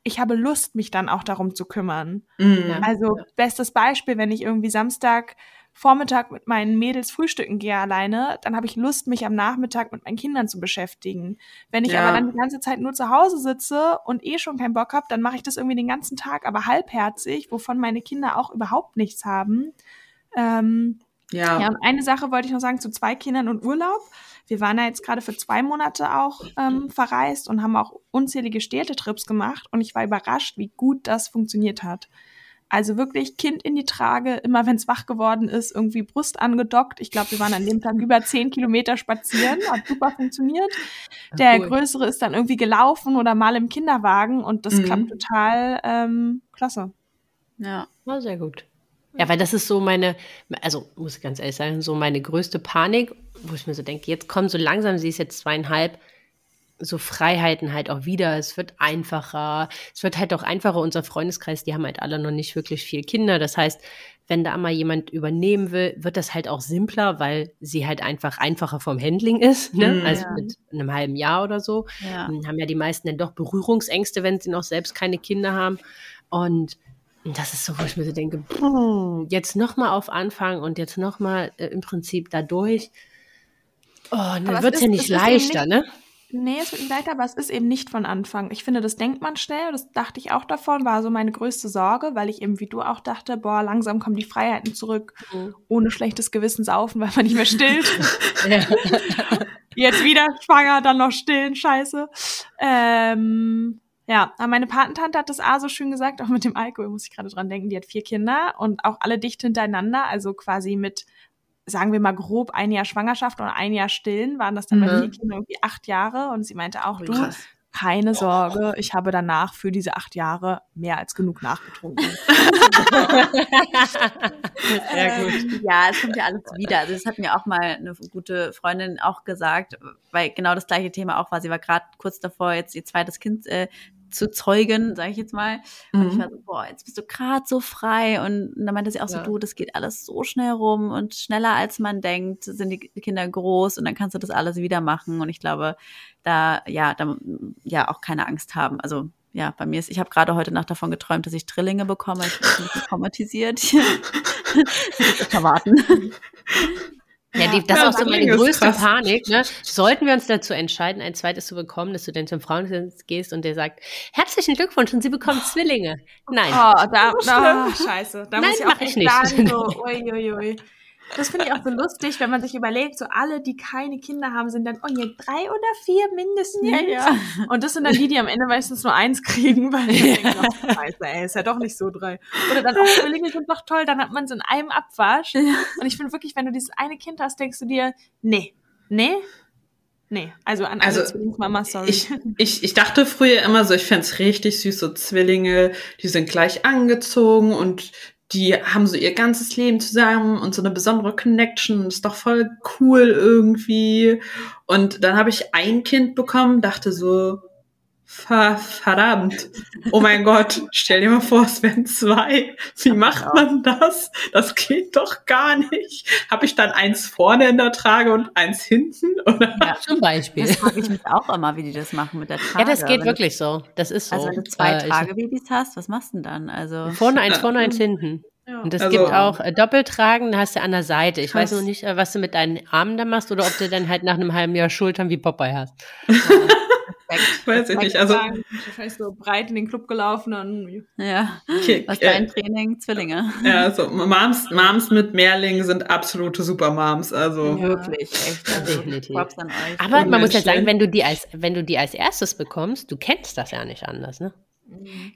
ich habe Lust, mich dann auch darum zu kümmern. Mhm. Also bestes Beispiel, wenn ich irgendwie Samstag Vormittag mit meinen Mädels frühstücken gehe alleine, dann habe ich Lust, mich am Nachmittag mit meinen Kindern zu beschäftigen. Wenn ich ja. aber dann die ganze Zeit nur zu Hause sitze und eh schon keinen Bock habe, dann mache ich das irgendwie den ganzen Tag, aber halbherzig, wovon meine Kinder auch überhaupt nichts haben. Ähm, ja. ja, und eine Sache wollte ich noch sagen zu zwei Kindern und Urlaub. Wir waren ja jetzt gerade für zwei Monate auch ähm, verreist und haben auch unzählige Städtetrips gemacht und ich war überrascht, wie gut das funktioniert hat. Also wirklich Kind in die Trage, immer wenn es wach geworden ist, irgendwie Brust angedockt. Ich glaube, wir waren an dem Tag über zehn Kilometer spazieren, hat super funktioniert. Der cool. Größere ist dann irgendwie gelaufen oder mal im Kinderwagen und das mhm. klappt total ähm, klasse. Ja, war sehr gut. Ja, weil das ist so meine, also muss ich ganz ehrlich sagen, so meine größte Panik, wo ich mir so denke, jetzt kommen so langsam, sie ist jetzt zweieinhalb, so Freiheiten halt auch wieder. Es wird einfacher. Es wird halt auch einfacher. Unser Freundeskreis, die haben halt alle noch nicht wirklich viel Kinder. Das heißt, wenn da mal jemand übernehmen will, wird das halt auch simpler, weil sie halt einfach einfacher vom Handling ist, ne? Mhm. als mit einem halben Jahr oder so. Ja. Dann haben ja die meisten dann doch Berührungsängste, wenn sie noch selbst keine Kinder haben. Und das ist so, wo ich mir so denke, jetzt nochmal auf Anfang und jetzt nochmal äh, im Prinzip dadurch. Oh, dann wird es ja nicht leichter, nicht, ne? Nee, es wird nicht leichter, aber es ist eben nicht von Anfang. Ich finde, das denkt man schnell, das dachte ich auch davon, war so meine größte Sorge, weil ich eben wie du auch dachte, boah, langsam kommen die Freiheiten zurück, mhm. ohne schlechtes Gewissen saufen, weil man nicht mehr stillt. <laughs> <laughs> Jetzt wieder schwanger, dann noch stillen, scheiße. Ähm, ja, aber meine Patentante hat das A so schön gesagt, auch mit dem Alkohol muss ich gerade dran denken. Die hat vier Kinder und auch alle dicht hintereinander, also quasi mit, sagen wir mal grob, ein Jahr Schwangerschaft und ein Jahr Stillen, waren das dann mhm. bei vier Kindern irgendwie acht Jahre. Und sie meinte auch, du, Krass. keine Sorge, ich habe danach für diese acht Jahre mehr als genug nachgetrunken. <laughs> <laughs> Sehr gut. Ja, es kommt ja alles wieder. Also das hat mir auch mal eine gute Freundin auch gesagt, weil genau das gleiche Thema auch war. Sie war gerade kurz davor, jetzt ihr zweites Kind äh, zu zeugen, sage ich jetzt mal. Und mhm. ich war so, boah, jetzt bist du gerade so frei. Und, und dann meinte sie auch so, ja. du, das geht alles so schnell rum und schneller als man denkt, sind die Kinder groß und dann kannst du das alles wieder machen. Und ich glaube, da, ja, da, ja, auch keine Angst haben. Also, ja, bei mir ist, ich habe gerade heute Nacht davon geträumt, dass ich Drillinge bekomme. Ich bin ein bisschen traumatisiert. <laughs> Verwarten. <laughs> Ja, die, das ja, ist auch so meine größte krass. Panik. Ne? Sollten wir uns dazu entscheiden, ein zweites zu bekommen, dass du dann zum Frauendienst gehst und der sagt, herzlichen Glückwunsch und sie bekommen Zwillinge. Nein. Oh, da, oh, scheiße. Da Nein, muss ich auch ich nicht. Sagen, so, ui, ui, ui. Das finde ich auch so lustig, wenn man sich überlegt, so alle, die keine Kinder haben, sind dann, oh ja, drei oder vier mindestens. Ja, ja. Und das sind dann die, die am Ende meistens nur eins kriegen, weil ich ja. denke, oh, scheiße, ey, ist ja doch nicht so drei. Oder dann, oh, Zwillinge sind doch toll, dann hat man es in einem Abwasch. Ja. Und ich finde wirklich, wenn du dieses eine Kind hast, denkst du dir, nee, nee, Nee, also an alle also, Zwillingsmama, sorry. Ich, ich, ich dachte früher immer so, ich fände richtig süß, so Zwillinge, die sind gleich angezogen und die haben so ihr ganzes Leben zusammen und so eine besondere Connection. Ist doch voll cool irgendwie. Und dann habe ich ein Kind bekommen, dachte so, verdammt. Oh mein Gott, stell dir mal vor, es wären zwei. Wie macht man das? Das geht doch gar nicht. Habe ich dann eins vorne in der Trage und eins hinten? Oder? Ja, zum Beispiel. Das frage ich mich auch immer, wie die das machen mit der Trage. Ja, das geht wirklich so. Das ist so. Also wenn du zwei äh, Tragebabys hast, was machst du denn dann? Also vorne eins, vorne eins hinten. Ja. Und es also, gibt auch äh, Doppeltragen, hast du an der Seite. Ich krass. weiß noch nicht, äh, was du mit deinen Armen da machst oder ob du dann halt nach einem halben Jahr Schultern wie Popeye hast. <laughs> <laughs> Weiß ich nicht. Also wahrscheinlich so breit in den Club gelaufen und ja. Okay, Was dein äh, Training? Zwillinge. Ja, so Moms, Moms mit Mehrlingen sind absolute Supermoms. Also wirklich, echt. Also, definitiv. Aber man muss ja sagen, wenn du die als wenn du die als erstes bekommst, du kennst das ja nicht anders, ne?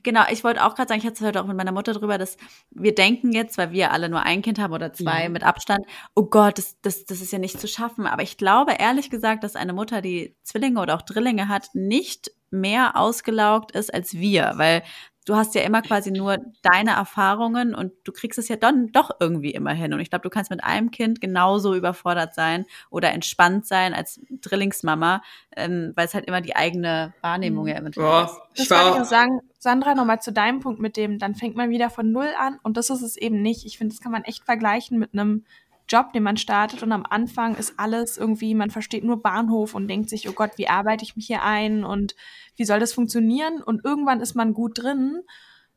Genau, ich wollte auch gerade sagen, ich hatte es heute auch mit meiner Mutter drüber, dass wir denken jetzt, weil wir alle nur ein Kind haben oder zwei ja. mit Abstand, oh Gott, das, das, das ist ja nicht zu schaffen. Aber ich glaube ehrlich gesagt, dass eine Mutter, die Zwillinge oder auch Drillinge hat, nicht mehr ausgelaugt ist als wir, weil du hast ja immer quasi nur deine Erfahrungen und du kriegst es ja dann doch irgendwie immer hin. Und ich glaube, du kannst mit einem Kind genauso überfordert sein oder entspannt sein als Drillingsmama, ähm, weil es halt immer die eigene Wahrnehmung mhm. ja immer ja, ist. Das wollte ich auch sagen, Sandra, nochmal zu deinem Punkt mit dem, dann fängt man wieder von Null an und das ist es eben nicht. Ich finde, das kann man echt vergleichen mit einem Job, den man startet und am Anfang ist alles irgendwie, man versteht nur Bahnhof und denkt sich, oh Gott, wie arbeite ich mich hier ein und wie soll das funktionieren? Und irgendwann ist man gut drin.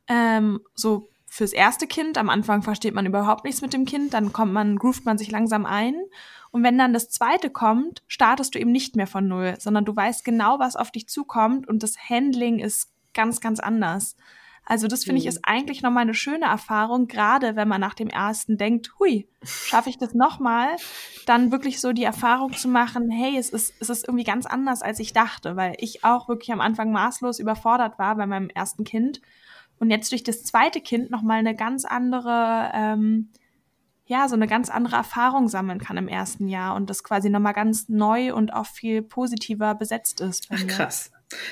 Ähm, so fürs erste Kind, am Anfang versteht man überhaupt nichts mit dem Kind, dann kommt man, groovt man sich langsam ein. Und wenn dann das zweite kommt, startest du eben nicht mehr von null, sondern du weißt genau, was auf dich zukommt und das Handling ist ganz, ganz anders. Also das finde ich mhm. ist eigentlich nochmal eine schöne Erfahrung, gerade wenn man nach dem ersten denkt, hui, schaffe ich das nochmal, dann wirklich so die Erfahrung zu machen, hey, es ist, es ist irgendwie ganz anders, als ich dachte, weil ich auch wirklich am Anfang maßlos überfordert war bei meinem ersten Kind und jetzt durch das zweite Kind nochmal eine ganz andere, ähm, ja, so eine ganz andere Erfahrung sammeln kann im ersten Jahr und das quasi nochmal ganz neu und auch viel positiver besetzt ist. Ach, krass.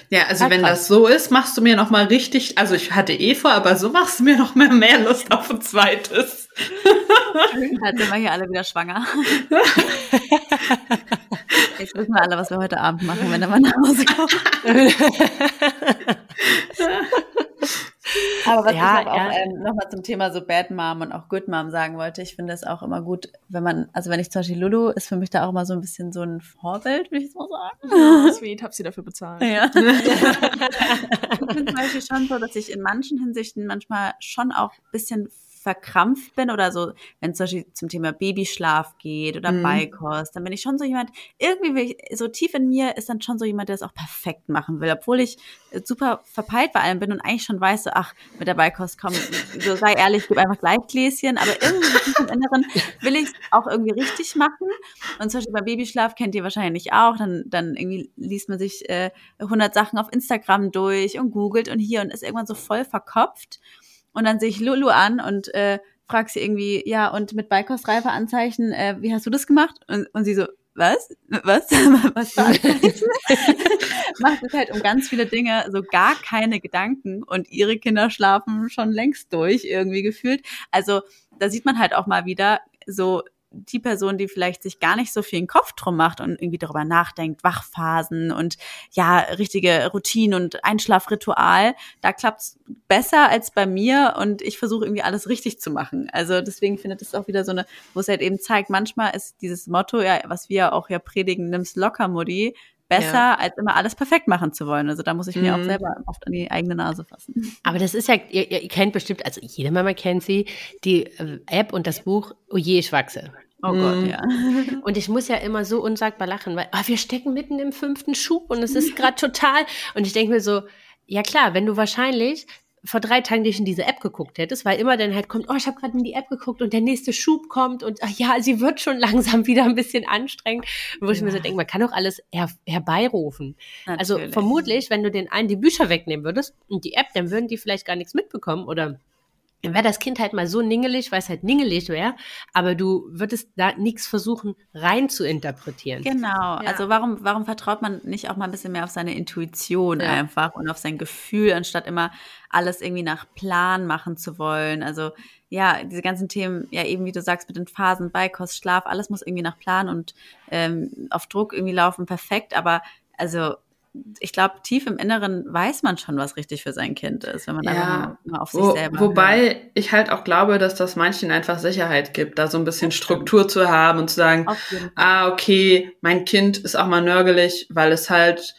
Ja, also ja, wenn das so ist, machst du mir noch mal richtig, also ich hatte eh vor, aber so machst du mir noch mehr, mehr Lust auf ein zweites. Jetzt sind wir hier alle wieder schwanger. Jetzt wissen wir alle, was wir heute Abend machen, wenn der Mann nach Hause kommt. <laughs> Aber was ja, ich auch ja. ähm, nochmal zum Thema so Bad Mom und auch Good Mom sagen wollte, ich finde es auch immer gut, wenn man, also wenn ich zum Beispiel Lulu ist für mich da auch immer so ein bisschen so ein Vorbild, würde ich so sagen. Ja, sweet, hab sie dafür bezahlt. Ja. <laughs> ich <laughs> finde zum Beispiel schon so, dass ich in manchen Hinsichten manchmal schon auch ein bisschen verkrampft bin oder so, wenn es zum Beispiel zum Thema Babyschlaf geht oder mhm. Beikost, dann bin ich schon so jemand, irgendwie will ich, so tief in mir ist dann schon so jemand, der das auch perfekt machen will, obwohl ich äh, super verpeilt bei allem bin und eigentlich schon weiß, so, ach, mit der Beikost, komm, so sei ehrlich, gib einfach gleich Gläschen, aber irgendwie im Inneren will ich es auch irgendwie richtig machen und zum Beispiel beim Babyschlaf kennt ihr wahrscheinlich auch, dann, dann irgendwie liest man sich äh, 100 Sachen auf Instagram durch und googelt und hier und ist irgendwann so voll verkopft und dann sehe ich Lulu an und äh, frage sie irgendwie, ja, und mit Beikostreiferanzeichen, äh, wie hast du das gemacht? Und, und sie so, was? Was? <laughs> was war <laughs> Macht es halt um ganz viele Dinge so gar keine Gedanken und ihre Kinder schlafen schon längst durch, irgendwie gefühlt. Also da sieht man halt auch mal wieder so die Person, die vielleicht sich gar nicht so viel in den Kopf drum macht und irgendwie darüber nachdenkt, Wachphasen und ja, richtige Routine und Einschlafritual, da klappt's besser als bei mir und ich versuche irgendwie alles richtig zu machen. Also deswegen findet es auch wieder so eine, wo es halt eben zeigt, manchmal ist dieses Motto, ja, was wir auch ja predigen, nimm's locker, Mutti, besser, ja. als immer alles perfekt machen zu wollen. Also da muss ich mir mhm. auch selber oft an die eigene Nase fassen. Aber das ist ja, ihr, ihr kennt bestimmt, also jede Mama kennt sie, die äh, App und das Buch Oh je, ich wachse. Oh Gott, Mhm. ja. <laughs> Und ich muss ja immer so unsagbar lachen, weil ah, wir stecken mitten im fünften Schub und es ist gerade total. <laughs> Und ich denke mir so, ja klar, wenn du wahrscheinlich vor drei Tagen dich in diese App geguckt hättest, weil immer dann halt kommt, oh, ich habe gerade in die App geguckt und der nächste Schub kommt und ach ja, sie wird schon <laughs> langsam wieder ein bisschen anstrengend. Wo ich mir so denke, man kann doch alles her herbeirufen. Also Natürlich. vermutlich, wenn du den einen die Bücher wegnehmen würdest und die App, dann würden die vielleicht gar nichts mitbekommen oder dann wäre das Kind halt mal so ningelig, weil es halt ningelig wäre, aber du würdest da nichts versuchen rein zu interpretieren. Genau. Also warum, warum vertraut man nicht auch mal ein bisschen mehr auf seine Intuition Ja. einfach und auf sein Gefühl, anstatt immer alles irgendwie nach Plan machen zu wollen? Also ja, diese ganzen Themen, ja eben wie du sagst, mit den Phasen, Beikost, Schlaf, alles muss irgendwie nach Plan und ähm, auf Druck irgendwie laufen, perfekt. Aber also ich glaube, tief im Inneren weiß man schon, was richtig für sein Kind ist, wenn man Ja. einfach mal auf sich Wo, selber hört. wobei ich halt auch glaube, dass das manchen einfach Sicherheit gibt, da so ein bisschen Struktur zu haben und zu sagen, ah, okay, mein Kind ist auch mal nörgelig, weil es halt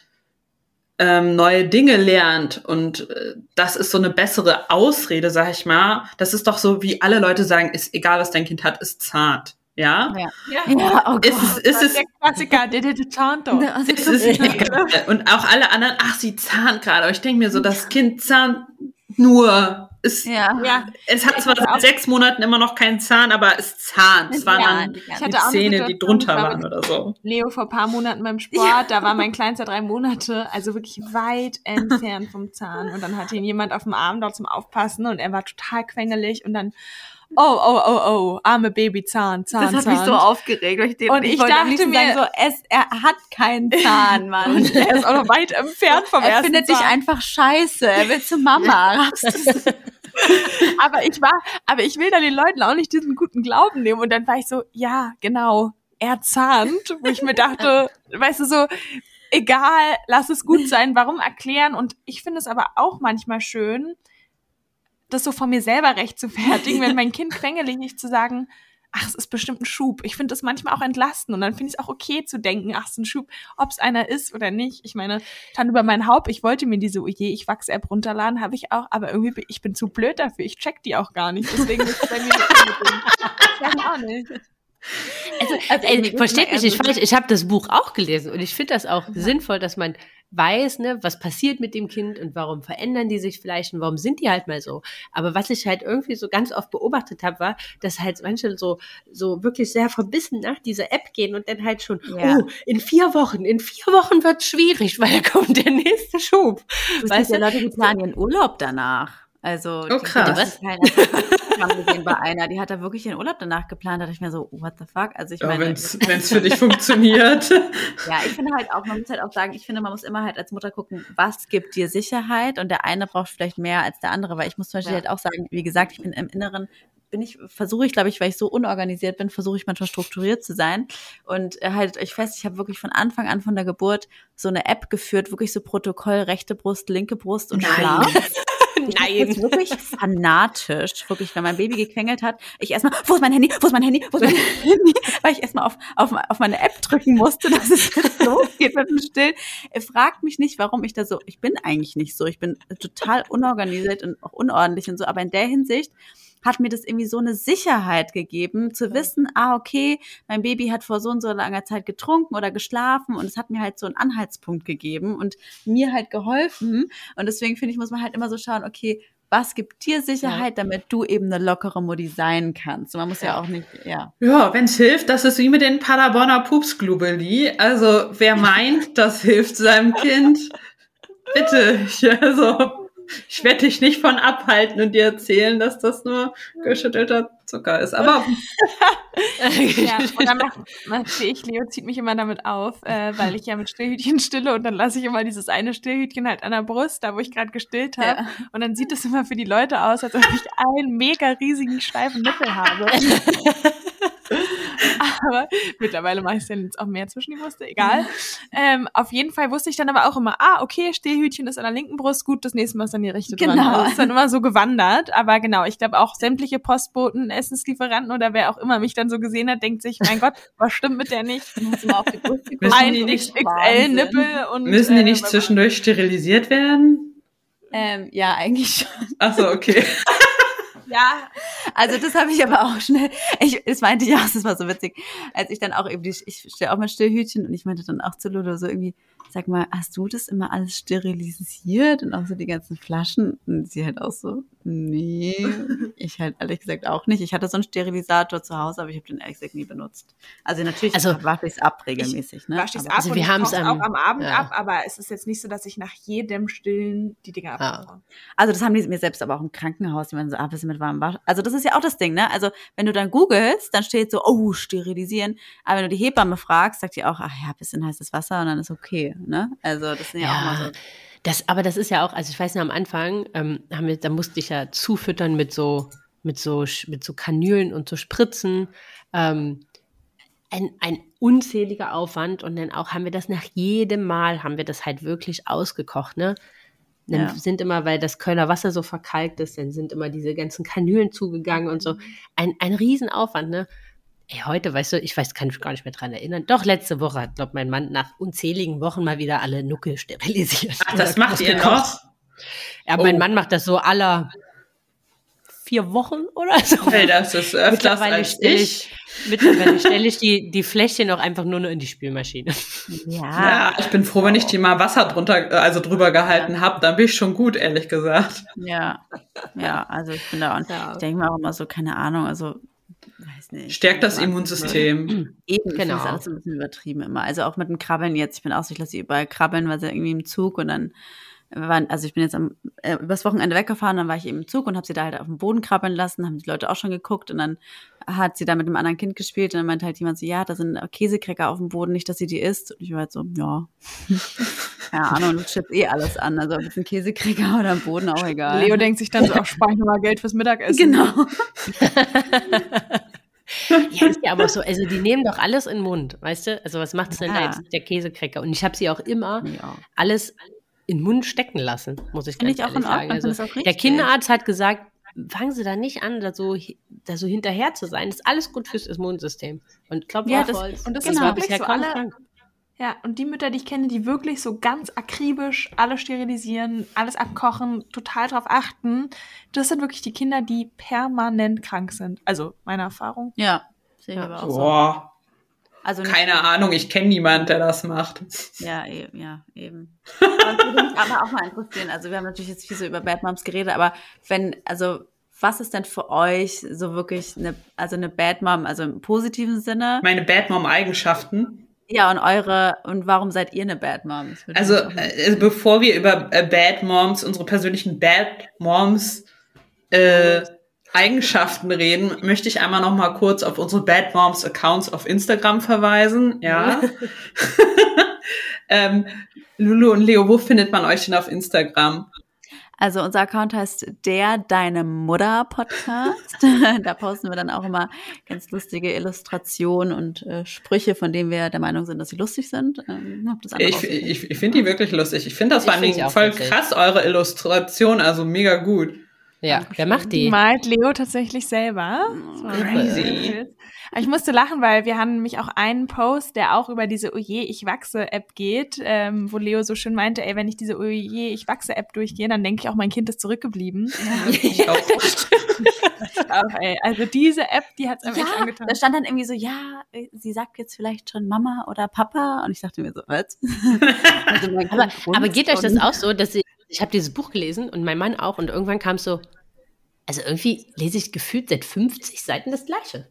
ähm, neue Dinge lernt und äh, das ist so eine bessere Ausrede, sag ich mal. Das ist doch so, wie alle Leute sagen, ist egal, was dein Kind hat, ist zart. Ja? Ja. Ja, Ja, oh Ist es, ist es, der Klassiker, der der Chanto. Also, ist es egal. Und auch alle anderen, ach, sie zahnt gerade. Aber ich denke mir so, das Kind zahnt nur. Es, ja. Ja, es hat zwar seit sechs Monaten immer noch keinen Zahn, aber es zahnt. Es waren Ja, dann die Zähne, die drunter waren oder so. Leo vor paar Monaten beim Sport, da war mein Kleinster drei Monate, also wirklich weit entfernt vom Zahn. Und dann hatte ihn jemand auf dem Arm dort zum Aufpassen und er war total quengelig und dann, oh, oh, oh, oh, arme Babyzahn, Zahn, Das hat Zahn. mich so aufgeregt. weil Ich den, Und ich ich dachte mir- sagen, so, es, er hat keinen <laughs> Zahn, Mann. und er ist auch noch weit entfernt vom <laughs> er ersten findet dich Zahn. einfach scheiße. Er will zu Mama. <laughs> aber ich war, aber ich will da den Leuten auch nicht diesen guten Glauben nehmen. Und dann war ich so, ja, genau, er zahnt, wo ich mir dachte, weißt du, so, egal, lass es gut sein, warum erklären? Und ich finde es aber auch manchmal schön, das so von mir selber recht zu fertigen, wenn mein Kind quengelig nicht zu sagen, ach, es ist bestimmt ein Schub. Ich finde das manchmal auch entlastend und dann finde ich es auch okay zu denken, ach, es ist ein Schub, ob es einer ist oder nicht. Ich meine, dann über mein Haupt, ich wollte mir diese Oje, ich wachse App runterladen, habe ich auch, aber irgendwie bin ich bin zu blöd dafür. Ich check die auch gar nicht. Deswegen ist es bei mir nicht. Ich auch nicht. Also, Also, ey, versteht mich nicht eher so- falsch, ich habe das Buch auch gelesen und ich finde das auch sinnvoll, dass man weiß, ne, was passiert mit dem Kind und warum verändern die sich vielleicht und warum sind die halt mal so. Aber was ich halt irgendwie so ganz oft beobachtet habe, war, dass halt manche so, so wirklich sehr verbissen nach dieser App gehen und dann halt schon, Ja. oh, in vier Wochen, in vier Wochen wird schwierig, <laughs> weil da kommt der nächste Schub. Es Weißt gibt ja du? Leute, die planen ihren Urlaub danach. Also, Oh, die- krass. das ist halt- ich habe gesehen bei einer, die hat da wirklich ihren Urlaub danach geplant. Da dachte ich mir so, what the fuck? Also ich Ja, meine, wenn es für dich funktioniert. <laughs> Ja, ich finde halt auch, man muss halt auch sagen, ich finde, man muss immer halt als Mutter gucken, was gibt dir Sicherheit und der eine braucht vielleicht mehr als der andere, weil ich muss zum Beispiel Ja. halt auch sagen, wie gesagt, ich bin im Inneren, bin ich, versuche ich, glaube ich, weil ich so unorganisiert bin, versuche ich manchmal strukturiert zu sein und äh, haltet euch fest, ich habe wirklich von Anfang an von der Geburt so eine App geführt, wirklich so Protokoll, rechte Brust, linke Brust und. Schlaf. <laughs> Nein. wirklich fanatisch, wirklich, wenn mein Baby gequengelt hat, ich erstmal, wo ist mein Handy, wo ist mein Handy, wo ist mein <laughs> Handy, weil ich erstmal auf, auf, auf meine App drücken musste, dass es <laughs> losgeht mit dem Stillen. Er fragt mich nicht, warum ich da so, ich bin eigentlich nicht so, ich bin total unorganisiert und auch unordentlich und so, aber in der Hinsicht hat mir das irgendwie so eine Sicherheit gegeben, zu wissen, ah, okay, mein Baby hat vor so und so langer Zeit getrunken oder geschlafen und es hat mir halt so einen Anhaltspunkt gegeben und mir halt geholfen. Und deswegen finde ich, muss man halt immer so schauen, okay, was gibt dir Sicherheit, damit du eben eine lockere Mutti sein kannst? Man muss ja, auch nicht, ja. Ja, wenn es hilft, das ist wie mit den Paderborner Pupsglubeli. Also wer meint, das hilft seinem Kind, <laughs> bitte. Also, ich werde dich nicht von abhalten und dir erzählen, dass das nur geschüttelter Zucker ist. Aber <laughs> Ja, und dann macht ich, Leo zieht mich immer damit auf, äh, weil ich ja mit Stillhütchen stille und dann lasse ich immer dieses eine Stillhütchen halt an der Brust, da wo ich gerade gestillt habe. Ja. Und dann sieht es immer für die Leute aus, als ob ich einen mega riesigen steifen Nippel habe. <laughs> aber mittlerweile mache ich es ja jetzt auch mehr zwischen die Brüste, egal. Ähm, auf jeden Fall wusste ich dann aber auch immer, ah, okay, Stillhütchen ist an der linken Brust, gut, das nächste Mal ist dann die rechte dran. Genau. Also es ist dann immer so gewandert, aber genau, ich glaube auch sämtliche Postboten, Essenslieferanten oder wer auch immer mich dann so gesehen hat, denkt sich, mein Gott, was stimmt mit der nicht? Muss immer auf die Brust gucken. Müssen Ein die nicht- XXL-Nippel und müssen die äh, nicht zwischendurch sterilisiert werden? Ähm, ja, eigentlich schon. Ach so, okay. <laughs> Ja, Also das habe ich aber auch schnell, ich, das meinte ich auch, das war so witzig, als ich dann auch irgendwie, ich stehe auch mal Stillhütchen und ich meinte dann auch zu Ludo so irgendwie, sag mal, hast du das immer alles sterilisiert und auch so die ganzen Flaschen? Und sie halt auch so, nee, <laughs> ich halt ehrlich gesagt auch nicht. Ich hatte so einen Sterilisator zu Hause, aber ich habe den ehrlich gesagt nie benutzt. Also natürlich also, wasche ich es ab regelmäßig. Ne? Wasche ich es ab also wir haben es auch am Abend ja. ab, aber es ist jetzt nicht so, dass ich nach jedem Stillen die Dinger abmache. Ja. Also das haben die mir selbst aber auch im Krankenhaus, die meinen so, ah, bisschen mit warmem Wasch. Also das ist ja auch das Ding, ne? Also wenn du dann googelst, dann steht so, oh, sterilisieren. Aber wenn du die Hebamme fragst, sagt die auch, ach ja, bisschen heißes Wasser und dann ist okay ne? Also das sind ja, ja auch mal so. Das, aber das ist ja auch, also ich weiß noch am Anfang, ähm, haben wir, da musste ich ja zufüttern mit so, mit so, mit so Kanülen und so Spritzen. Ähm, ein, ein unzähliger Aufwand und dann auch haben wir das nach jedem Mal, haben wir das halt wirklich ausgekocht, ne? Dann ja. sind immer, weil das Kölner Wasser so verkalkt ist, dann sind immer diese ganzen Kanülen zugegangen und so. Ein, ein Riesenaufwand, ne? Ey, heute, weißt du, ich weiß, kann mich gar nicht mehr dran erinnern. Doch, letzte Woche hat, glaube mein Mann nach unzähligen Wochen mal wieder alle Nuckel sterilisiert. Ach, das macht ihr noch? Ja, oh. mein Mann macht das so aller vier Wochen oder so. Hey, das ist öfters als ich. Mittlerweile stelle ich die, die Fläschchen auch einfach nur noch in die Spülmaschine. Ja. ja, ich bin froh, wenn ich die mal Wasser drunter, also drüber gehalten ja. habe, dann bin ich schon gut, ehrlich gesagt. Ja, ja, also ich bin da und ja. ich denke mir auch immer so, keine Ahnung, also weiß nicht. Stärkt das Immunsystem. Eben, genau. Das ist alles ein bisschen übertrieben immer. Also auch mit dem Krabbeln jetzt. Ich bin auch so, ich lasse sie überall krabbeln, weil sie irgendwie im Zug und dann waren, also ich bin jetzt am, äh, übers Wochenende weggefahren, dann war ich eben im Zug und habe sie da halt auf dem Boden krabbeln lassen, haben die Leute auch schon geguckt und dann hat sie da mit einem anderen Kind gespielt und dann meinte halt jemand so, ja, da sind Käsekräcker auf dem Boden, nicht, dass sie die isst. Und ich war halt so, ja. <laughs> Keine Ahnung, du chippst eh alles an, also ob es ein Käsekräcker oder am Boden, auch egal. Leo denkt sich dann so, auch spare ich nochmal Geld fürs Mittagessen. Genau. <laughs> <laughs> ja, ist ja aber so, also die nehmen doch alles in den Mund, weißt du? Also was macht es denn ja. da jetzt der Käsekräcker? Und ich habe sie auch immer ja. alles in den Mund stecken lassen, muss ich Finde ich auch sagen. Also, der Kinderarzt hat gesagt, fangen Sie da nicht an, da so, da so hinterher zu sein. Das ist alles gut fürs Immunsystem. Und glaub ja, das, und das, das genau, war bisher so alle, krank. Ja, und die Mütter, die ich kenne, die wirklich so ganz akribisch alles sterilisieren, alles abkochen, total drauf achten, das sind wirklich die Kinder, die permanent krank sind. Also meine Erfahrung. Ja, sehe ich aber auch Boah. so. Also Keine Ahnung, ich kenne niemanden, der das macht. Ja, eben, ja, eben. <laughs> Aber würde mich aber auch mal interessieren. Also wir haben natürlich jetzt viel so über Bad Moms geredet, aber wenn, also was ist denn für euch so wirklich eine, also eine Bad Mom, also im positiven Sinne? Meine Bad Mom Eigenschaften. Ja, und eure, und warum seid ihr eine Bad Mom? Also, äh, bevor wir über äh, Bad Moms, unsere persönlichen Bad Moms, äh, Eigenschaften reden, möchte ich einmal noch mal kurz auf unsere Bad Moms Accounts auf Instagram verweisen. Ja. <laughs> ähm, Lulu und Leo, wo findet man euch denn auf Instagram? Also unser Account heißt der Deine Mutter Podcast. <laughs> da posten wir dann auch immer ganz lustige Illustrationen und äh, Sprüche, von denen wir der Meinung sind, dass sie lustig sind. Ähm, ich ich, ich finde die wirklich lustig. Ich finde das vor allem voll lustig. krass, eure Illustration, also mega gut. Ja, wer macht die? Die malt Leo tatsächlich selber. Crazy. Ich musste lachen, weil wir haben nämlich auch einen Post, der auch über diese Oje, ich wachse App geht, ähm, wo Leo so schön meinte, ey, wenn ich diese Oje, ich wachse App durchgehe, dann denke ich auch, mein Kind ist zurückgeblieben. Ja, <laughs> auch, ey, also diese App, die hat es einem ja, echt angetan. Da stand dann irgendwie so, ja, sie sagt jetzt vielleicht schon Mama oder Papa und ich dachte mir so, was? also aber, aber geht euch das auch so, dass sie ich habe dieses Buch gelesen und mein Mann auch und irgendwann kam es so, also irgendwie lese ich gefühlt seit 50 Seiten das Gleiche.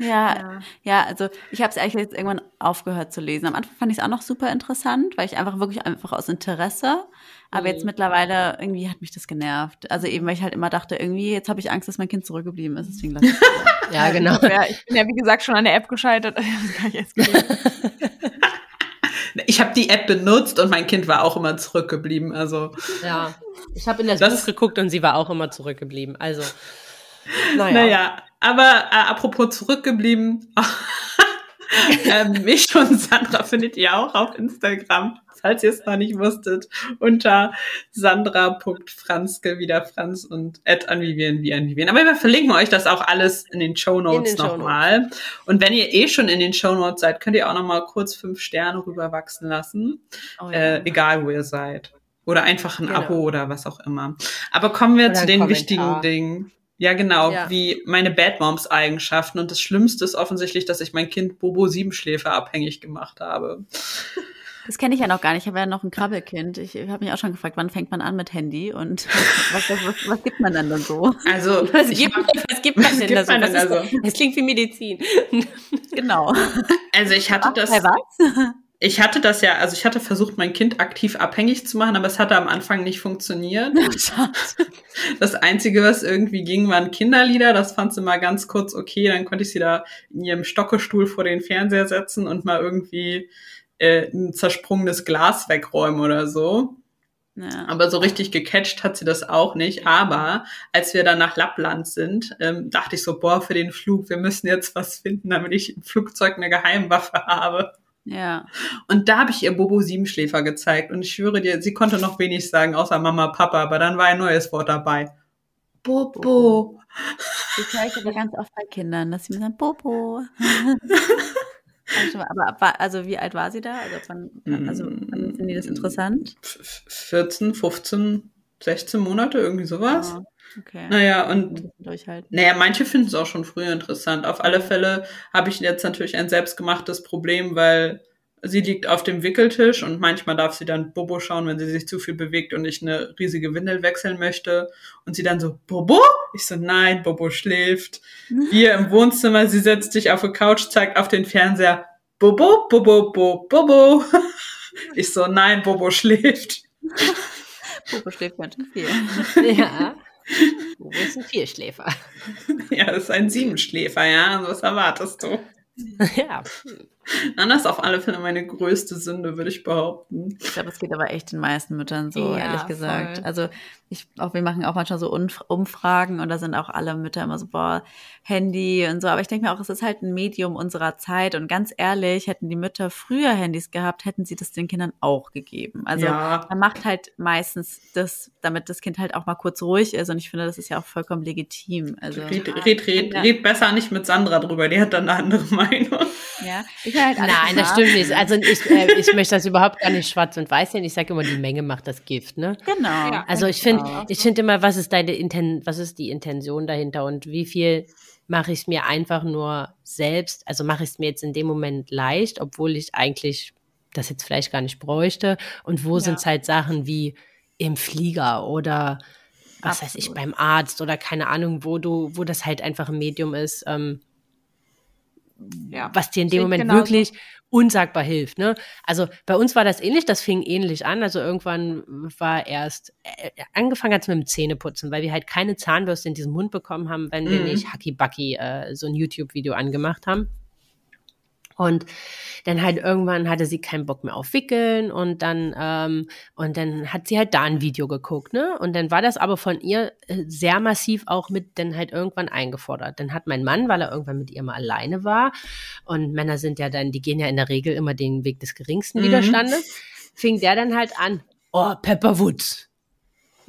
Ja, ja, ja, also ich habe es eigentlich jetzt irgendwann aufgehört zu lesen. Am Anfang fand ich es auch noch super interessant, weil ich einfach wirklich einfach aus Interesse, aber mhm. jetzt mittlerweile irgendwie hat mich das genervt. Also eben, weil ich halt immer dachte, irgendwie, jetzt habe ich Angst, dass mein Kind zurückgeblieben ist, deswegen lasse ich <laughs> Ja, genau. Ja, ich bin ja, wie gesagt, schon an der App gescheitert. <laughs> Ich <laughs> habe die App benutzt und mein Kind war auch immer zurückgeblieben. Also ja, ich habe in das, das, Buch geguckt und sie war auch immer zurückgeblieben. Also naja, naja aber äh, apropos zurückgeblieben. <laughs> ähm, mich und Sandra findet ihr auch auf Instagram falls ihr es noch nicht wusstet, unter sandra.franzke, wieder Franz und at anvivien wie anvivien. Aber wir verlinken euch das auch alles in den Show Notes nochmal. Und wenn ihr eh schon in den Show Notes seid, könnt ihr auch nochmal kurz fünf Sterne rüberwachsen lassen. Oh, ja. äh, egal wo ihr seid. Oder einfach ein genau. Abo oder was auch immer. Aber kommen wir oder zu den wichtigen Dingen. Ja, genau, ja. wie meine Bad Moms Eigenschaften. Und das Schlimmste ist offensichtlich, dass ich mein Kind Bobo Siebenschläfer abhängig gemacht habe. Das kenne ich ja noch gar nicht. Ich habe ja noch ein Krabbelkind. Ich habe mich auch schon gefragt, wann fängt man an mit Handy und <laughs> was, was, was, was gibt man dann dann so? Also, <laughs> was gibt, hab, was gibt man <laughs> denn da so? Man also? Das klingt wie Medizin. genau. Also ich hatte das. Bei was? Ich hatte das ja, also ich hatte versucht, mein Kind aktiv abhängig zu machen, aber es hatte am Anfang nicht funktioniert. <laughs> das Einzige, was irgendwie ging, waren Kinderlieder. Das fand sie mal ganz kurz okay. Dann konnte ich sie da in ihrem Stockestuhl vor den Fernseher setzen und mal irgendwie äh, ein zersprungenes Glas wegräumen oder so. Ja. Aber so richtig gecatcht hat sie das auch nicht. Aber als wir dann nach Lappland sind, ähm, dachte ich so, boah, für den Flug, wir müssen jetzt was finden, damit ich im Flugzeug eine Geheimwaffe habe. Ja. Und da habe ich ihr Bobo Siebenschläfer gezeigt. Und ich schwöre dir, sie konnte noch wenig sagen, außer Mama, Papa. Aber dann war ein neues Wort dabei. Bobo. Das höre ich aber ganz oft bei Kindern, dass sie mir sagen, Bobo. Aber also wie alt war sie da? Also wann, also wann finden die das interessant? 14, 15, 16 Monate, irgendwie sowas. Oh, okay. Naja, und naja, manche finden es auch schon früher interessant. Auf alle Fälle habe ich jetzt natürlich ein selbstgemachtes Problem, weil sie liegt auf dem Wickeltisch und manchmal darf sie dann Bobo schauen, wenn sie sich zu viel bewegt und ich eine riesige Windel wechseln möchte. Und sie dann so, Bobo? Ich so, nein, Bobo schläft. <laughs> Hier im Wohnzimmer, sie setzt sich auf die Couch, zeigt auf den Fernseher, Bobo, Bobo, Bobo, Bobo. <laughs> Ich so, nein, Bobo schläft. <laughs> Bobo schläft ganz schön viel. <laughs> Ja. Bobo ist ein Vierschläfer. <laughs> Ja, das ist ein Siebenschläfer, ja. Was erwartest du? Ja. Dann das ist auf alle Fälle meine größte Sünde, würde ich behaupten. Ich glaube, es geht aber echt den meisten Müttern so, ja, ehrlich gesagt. Voll. Also ich, auch wir machen auch manchmal so Umfragen und da sind auch alle Mütter immer so, boah, Handy und so. Aber ich denke mir auch, es ist halt ein Medium unserer Zeit und ganz ehrlich, hätten die Mütter früher Handys gehabt, hätten sie das den Kindern auch gegeben. Also ja. man macht halt meistens das, damit das Kind halt auch mal kurz ruhig ist und ich finde, das ist ja auch vollkommen legitim. Also red, red, red, red besser nicht mit Sandra drüber, die hat dann eine andere <laughs> Meinung. Ja, ich halt Nein, das stimmt nicht. Also ich, äh, <laughs> ich möchte das überhaupt gar nicht schwarz und weiß sehen. Ich sage immer, die Menge macht das Gift, ne? Genau. Ja, also ich finde, ich finde immer, was ist deine Inten was ist die Intention dahinter und wie viel mache ich es mir einfach nur selbst, also mache ich es mir jetzt in dem Moment leicht, obwohl ich eigentlich das jetzt vielleicht gar nicht bräuchte. Und wo ja. sind es halt Sachen wie im Flieger oder was Absolut. weiß ich, beim Arzt oder keine Ahnung, wo du, wo das halt einfach ein Medium ist, ähm, ja, was dir in dem Moment genauso. wirklich unsagbar hilft. Ne? Also bei uns war das ähnlich, das fing ähnlich an. Also irgendwann war erst, äh, angefangen hat es mit dem Zähneputzen, weil wir halt keine Zahnbürste in diesen Mund bekommen haben, wenn mhm. wir nicht Hacky Bucky äh, so ein YouTube-Video angemacht haben. Und dann halt irgendwann hatte sie keinen Bock mehr auf Wickeln und dann, ähm, und dann hat sie halt da ein Video geguckt, ne? Und dann war das aber von ihr äh, sehr massiv auch mit dann halt irgendwann eingefordert. Dann hat mein Mann, weil er irgendwann mit ihr mal alleine war, und Männer sind ja dann, die gehen ja in der Regel immer den Weg des geringsten mhm. Widerstandes, fing der dann halt an, oh, Pepperwoods,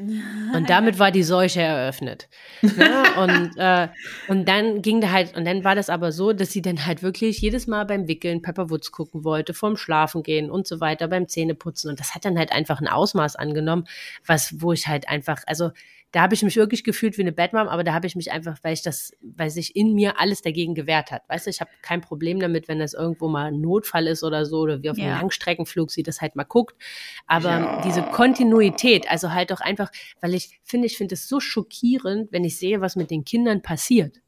<laughs> und damit war die Seuche eröffnet. Ne? Und, <laughs> äh, und dann ging da halt, und dann war das aber so, dass sie dann halt wirklich jedes Mal beim Wickeln Pepperwoods gucken wollte, vorm Schlafen gehen und so weiter, beim Zähneputzen. Und das hat dann halt einfach ein Ausmaß angenommen, was, wo ich halt einfach, also da habe ich mich wirklich gefühlt wie eine Batmom, aber da habe ich mich einfach, weil ich das, weil sich in mir alles dagegen gewehrt hat. Weißt du, ich habe kein Problem damit, wenn das irgendwo mal ein Notfall ist oder so, oder wie auf einem Langstreckenflug sie das halt mal guckt. Aber ja. diese Kontinuität, also halt auch einfach, weil ich finde, ich finde es so schockierend, wenn ich sehe, was mit den Kindern passiert.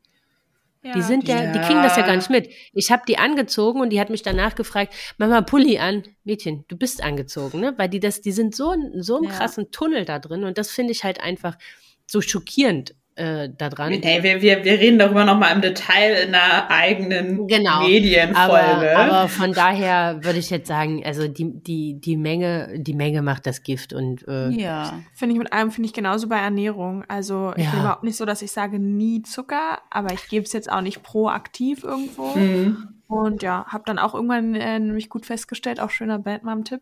Ja. Die sind ja, ja, die kriegen das ja gar nicht mit. Ich habe die angezogen und die hat mich danach gefragt, Mama Pulli an, Mädchen, du bist angezogen, ne? Weil die das, die sind so so einem ja. krassen Tunnel da drin und das finde ich halt einfach so schockierend äh, daran. Nee, wir, wir, wir reden darüber nochmal im Detail in einer eigenen genau, Medienfolge. Aber, aber von daher würde ich jetzt sagen, also die, die, die Menge, die Menge macht das Gift und äh, ja. Finde ich mit allem, finde ich genauso bei Ernährung. Also ich ja. bin überhaupt nicht so, dass ich sage nie Zucker, aber ich gebe es jetzt auch nicht proaktiv irgendwo. Mhm. Und ja, habe dann auch irgendwann äh, nämlich gut festgestellt, auch schöner Batman-Tipp,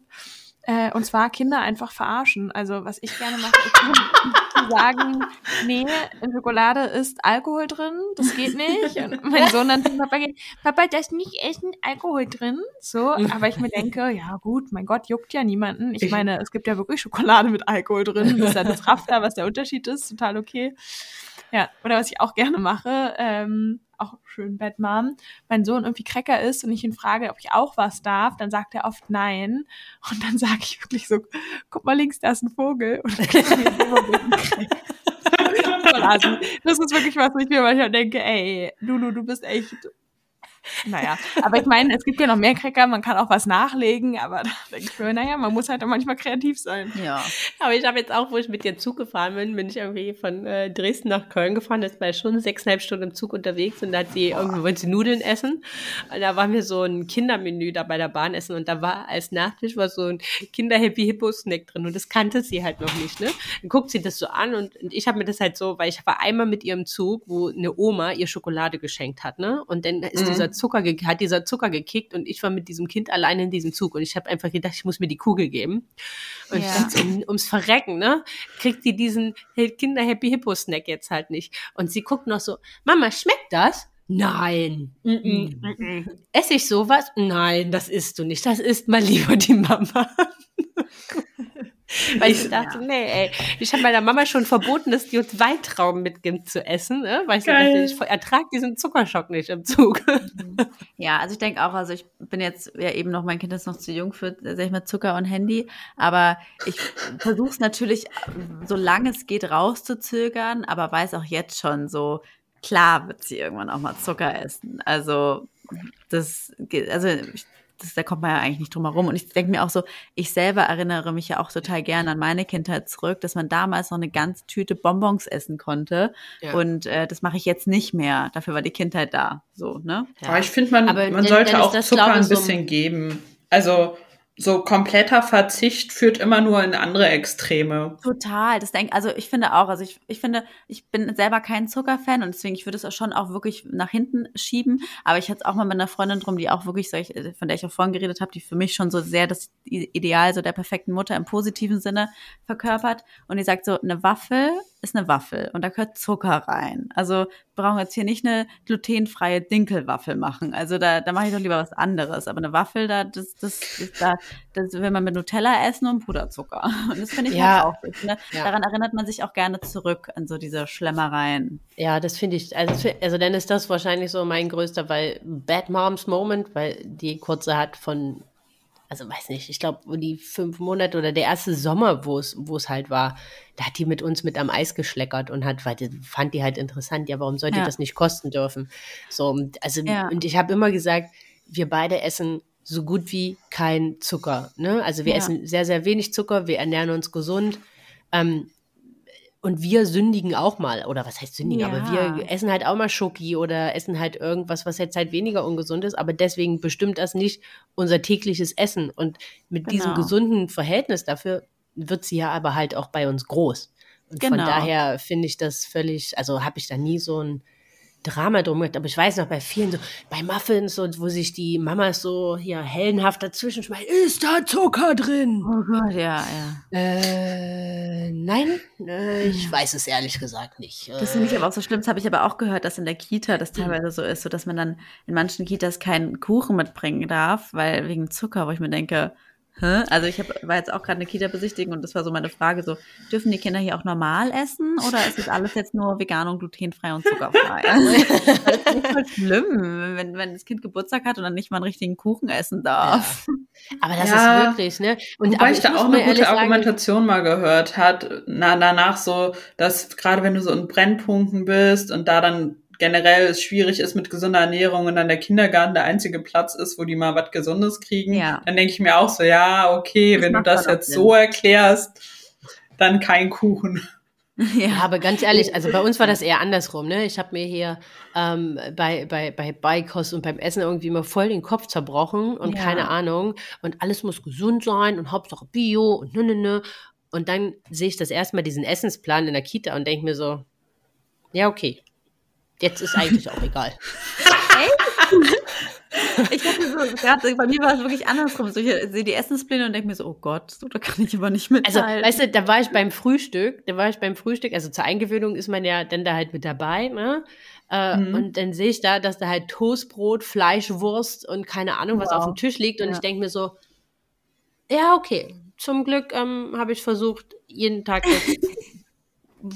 Äh, und zwar Kinder einfach verarschen. Also was ich gerne mache, ist zu sagen, nee, in Schokolade ist Alkohol drin, das geht nicht. Und mein Sohn dann zum Papa geht, Papa, da ist nicht echten Alkohol drin. So, aber ich mir denke, ja gut, mein Gott, juckt ja niemanden. Ich meine, es gibt ja wirklich Schokolade mit Alkohol drin. Das ist ja das Rafter, was der Unterschied ist, total okay. Ja, oder was ich auch gerne mache, ähm, auch schön Bad Mom, mein Sohn irgendwie Cracker ist und ich ihn frage, ob ich auch was darf, dann sagt er oft nein. Und dann sage ich wirklich so, guck mal links, da ist ein Vogel. Und dann <laughs> das ist wirklich was, wo ich mir manchmal denke, ey, Lulu, du bist echt naja, aber ich meine, es gibt ja noch mehr Cracker, man kann auch was nachlegen, aber da denke ich mir, naja, man muss halt auch manchmal kreativ sein. Ja. Aber ich habe jetzt auch, wo ich mit dir Zug gefahren bin, bin ich irgendwie von äh, Dresden nach Köln gefahren, das war schon sechseinhalb Stunden im Zug unterwegs und da hat sie irgendwie wollte sie Nudeln essen. Und da waren wir so ein Kindermenü da bei der Bahn essen und da war als Nachtisch war so ein Kinder-Happy-Hippo-Snack drin und das kannte sie halt noch nicht, ne? Dann guckt sie das so an und, und ich habe mir das halt so, weil ich war einmal mit ihrem Zug, wo eine Oma ihr Schokolade geschenkt hat, ne? Und dann ist mhm. dieser Zucker, hat dieser Zucker gekickt und ich war mit diesem Kind allein in diesem Zug und ich habe einfach gedacht, ich muss mir die Kugel geben. Und ja. ich dachte, um, ums Verrecken, ne, kriegt sie diesen Kinder Happy Hippo Snack jetzt halt nicht. Und sie guckt noch so, Mama, schmeckt das? Nein. Mm -mm, mm Esse ich sowas? Nein, das isst du nicht. Das isst mal lieber die Mama. <laughs> Weil ich, ich dachte, nee, ey, ich habe meiner Mama schon verboten, dass die uns Weintrauben mitgibt zu essen, ne? weil ich Geil. dachte, ich ertrage diesen Zuckerschock nicht im Zug. Ja, also ich denke auch, also ich bin jetzt ja eben noch, mein Kind ist noch zu jung für, sag ich mal, Zucker und Handy, aber ich versuche es natürlich, solange es geht, rauszuzögern, aber weiß auch jetzt schon so, klar wird sie irgendwann auch mal Zucker essen. Also das geht, also ich das, da kommt man ja eigentlich nicht drum herum. Und ich denke mir auch so, ich selber erinnere mich ja auch total gerne an meine Kindheit zurück, dass man damals noch eine ganze Tüte Bonbons essen konnte. Ja. Und äh, das mache ich jetzt nicht mehr. Dafür war die Kindheit da. So, ne? Ja. Aber ich finde, man, man sollte auch Zucker ein bisschen so geben. Also so kompletter Verzicht führt immer nur in andere Extreme. Total, das denke also ich finde auch, also ich, ich finde, ich bin selber kein Zuckerfan und deswegen ich würde es auch schon auch wirklich nach hinten schieben, aber ich hatte es auch mal mit einer Freundin drum, die auch wirklich solch, von der ich auch vorhin geredet habe, die für mich schon so sehr das Ideal so der perfekten Mutter im positiven Sinne verkörpert und die sagt so eine Waffel ist eine Waffel und da gehört Zucker rein. Also wir brauchen jetzt hier nicht eine glutenfreie Dinkelwaffel machen. Also da, da mache ich doch lieber was anderes. Aber eine Waffel, da, das, das, das, da, das will man mit Nutella essen und Puderzucker. <laughs> Und das finde ich ja. halt auch gut. Ne? Ja. Daran erinnert man sich auch gerne zurück an so diese Schlemmereien. Ja, das finde ich, also, also dann ist das wahrscheinlich so mein größter, weil Bad Moms Moment, weil die kurze hat von also weiß nicht, ich glaube, die fünf Monate oder der erste Sommer, wo es, wo es halt war, da hat die mit uns mit am Eis geschleckert und hat, weil die, fand die halt interessant, ja, warum sollte ja. das nicht kosten dürfen? So, also, ja. und ich habe immer gesagt, wir beide essen so gut wie kein Zucker. Ne? Also wir ja. essen sehr, sehr wenig Zucker, wir ernähren uns gesund. Ähm, und wir sündigen auch mal, oder was heißt sündigen, ja. aber wir essen halt auch mal Schoki oder essen halt irgendwas, was jetzt halt weniger ungesund ist, aber deswegen bestimmt das nicht unser tägliches Essen. Und mit genau. diesem gesunden Verhältnis dafür wird sie ja aber halt auch bei uns groß. Und genau. von daher finde ich das völlig, also habe ich da nie so ein Drama drum gemacht. Aber ich weiß noch, bei vielen so, bei Muffins, so, wo sich die Mamas so hier hellenhaft dazwischen schmeißen, ist da Zucker drin? Oh Gott, ja, ja. Äh, nein, äh, ich weiß es ehrlich gesagt nicht. Das finde ich aber auch so schlimm. Das habe ich aber auch gehört, dass in der Kita das teilweise so ist, so dass man dann in manchen Kitas keinen Kuchen mitbringen darf, weil wegen Zucker, wo ich mir denke, Hä? Also ich hab, war jetzt auch gerade eine Kita besichtigen und das war so meine Frage: so, dürfen die Kinder hier auch normal essen oder ist das alles jetzt nur vegan und glutenfrei und zuckerfrei? <laughs> Also, das ist voll schlimm, wenn, wenn das Kind Geburtstag hat und dann nicht mal einen richtigen Kuchen essen darf. Ja. Aber das ja. ist wirklich, ne? Und Wobei ich da auch eine gute Argumentation sagen, mal gehört hat, na, danach so, dass gerade wenn du so in Brennpunkten bist und da dann generell es schwierig ist mit gesunder Ernährung und dann der Kindergarten der einzige Platz ist, wo die mal was Gesundes kriegen, ja. dann denke ich mir auch so, ja, okay, das wenn du das jetzt Sinn. so erklärst, dann kein Kuchen. <laughs> Ja, aber ganz ehrlich, also bei uns war das eher andersrum. Ne? Ich habe mir hier ähm, bei, bei, bei Beikost und beim Essen irgendwie immer voll den Kopf zerbrochen und ja. keine Ahnung. Und alles muss gesund sein und Hauptsache Bio und ne, ne, ne. Und dann sehe ich das erstmal diesen Essensplan in der Kita und denke mir so, ja, okay, Jetzt ist eigentlich auch egal. ich hatte so, gerade bei mir war es wirklich andersrum. So, ich sehe die Essenspläne und denke mir so, oh Gott, so, da kann ich aber nicht mit. Also, weißt du, da war ich beim Frühstück, da war ich beim Frühstück, also zur Eingewöhnung ist man ja dann da halt mit dabei, ne? Äh, mhm. Und dann sehe ich da, dass da halt Toastbrot, Fleischwurst und keine Ahnung, was wow. auf dem Tisch liegt. Und ja. ich denke mir so, ja, okay. Zum Glück ähm, habe ich versucht, jeden Tag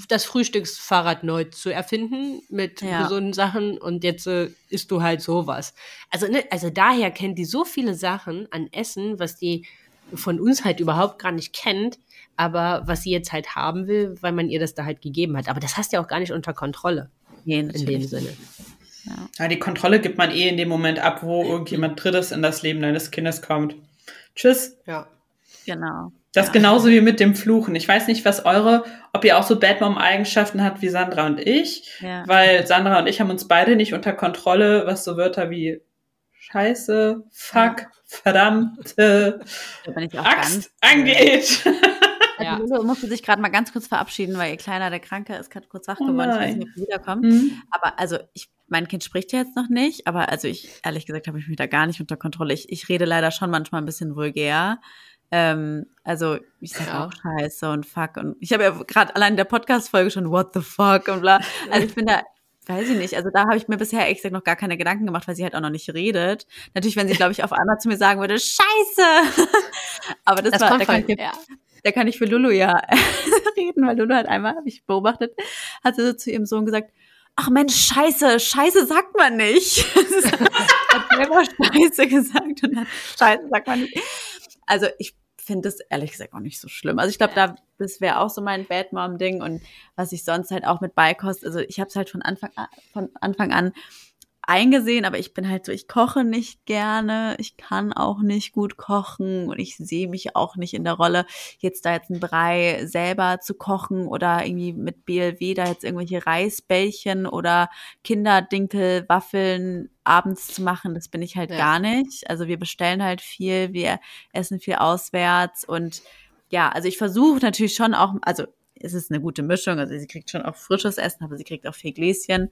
das, Frühstücksfahrrad neu zu erfinden mit ja. gesunden Sachen und jetzt äh, isst du halt sowas. Also, ne, also daher kennt die so viele Sachen an Essen, was die von uns halt überhaupt gar nicht kennt, aber was sie jetzt halt haben will, weil man ihr das da halt gegeben hat. Aber das hast du ja auch gar nicht unter Kontrolle. Nee, in dem Sinne. Ja. ja. die Kontrolle gibt man eh in dem Moment ab, wo irgendjemand Drittes in das Leben deines Kindes kommt. Tschüss. Ja. Genau. Das ja. genauso wie mit dem Fluchen. Ich weiß nicht, was eure, ob ihr auch so Bad Mom Eigenschaften habt wie Sandra und ich, ja. weil Sandra und ich haben uns beide nicht unter Kontrolle, was so Wörter wie Scheiße, Fuck, ja. verdammt, Axt angeht. <laughs> Ja. Lulu musste sich gerade mal ganz kurz verabschieden, weil ihr Kleiner, der Kranke, ist gerade kurz wach oh geworden. Oh ich weiß nicht, ob er wiederkommt. Mhm. Aber also, ich, mein Kind spricht ja jetzt noch nicht, aber also ich, ehrlich gesagt, habe ich mich da gar nicht unter Kontrolle. Ich, ich rede leider schon manchmal ein bisschen vulgär. Ähm, also ich sage ja. auch Scheiße und Fuck und ich habe ja gerade allein in der Podcast-Folge schon What the fuck und bla. Also ich bin da, weiß ich nicht, also da habe ich mir bisher ehrlich gesagt noch gar keine Gedanken gemacht, weil sie halt auch noch nicht redet. Natürlich, wenn sie, glaube ich, auf einmal zu mir sagen würde, Scheiße! <laughs> Aber das, das war, da kann, ich, ja. da kann ich für Lulu ja <laughs> reden, weil Lulu hat einmal, habe ich beobachtet, hat sie so zu ihrem Sohn gesagt, ach Mensch, Scheiße, Scheiße sagt man nicht. <laughs> hat selber Scheiße gesagt und dann Scheiße sagt man nicht. Also ich finde das ehrlich gesagt auch nicht so schlimm. Also ich glaube, da das wäre auch so mein Bad Mom Ding und was ich sonst halt auch mit Beikost, also ich habe es halt von Anfang an, von Anfang an eingesehen, aber ich bin halt so, ich koche nicht gerne, ich kann auch nicht gut kochen und ich sehe mich auch nicht in der Rolle, jetzt da jetzt ein Brei selber zu kochen oder irgendwie mit BLW da jetzt irgendwelche Reisbällchen oder Kinderdinkel, Waffeln abends zu machen, das bin ich halt ja. gar nicht. Also wir bestellen halt viel, wir essen viel auswärts und ja, also ich versuche natürlich schon auch, also es ist eine gute Mischung, also sie kriegt schon auch frisches Essen, aber sie kriegt auch viel Gläschen.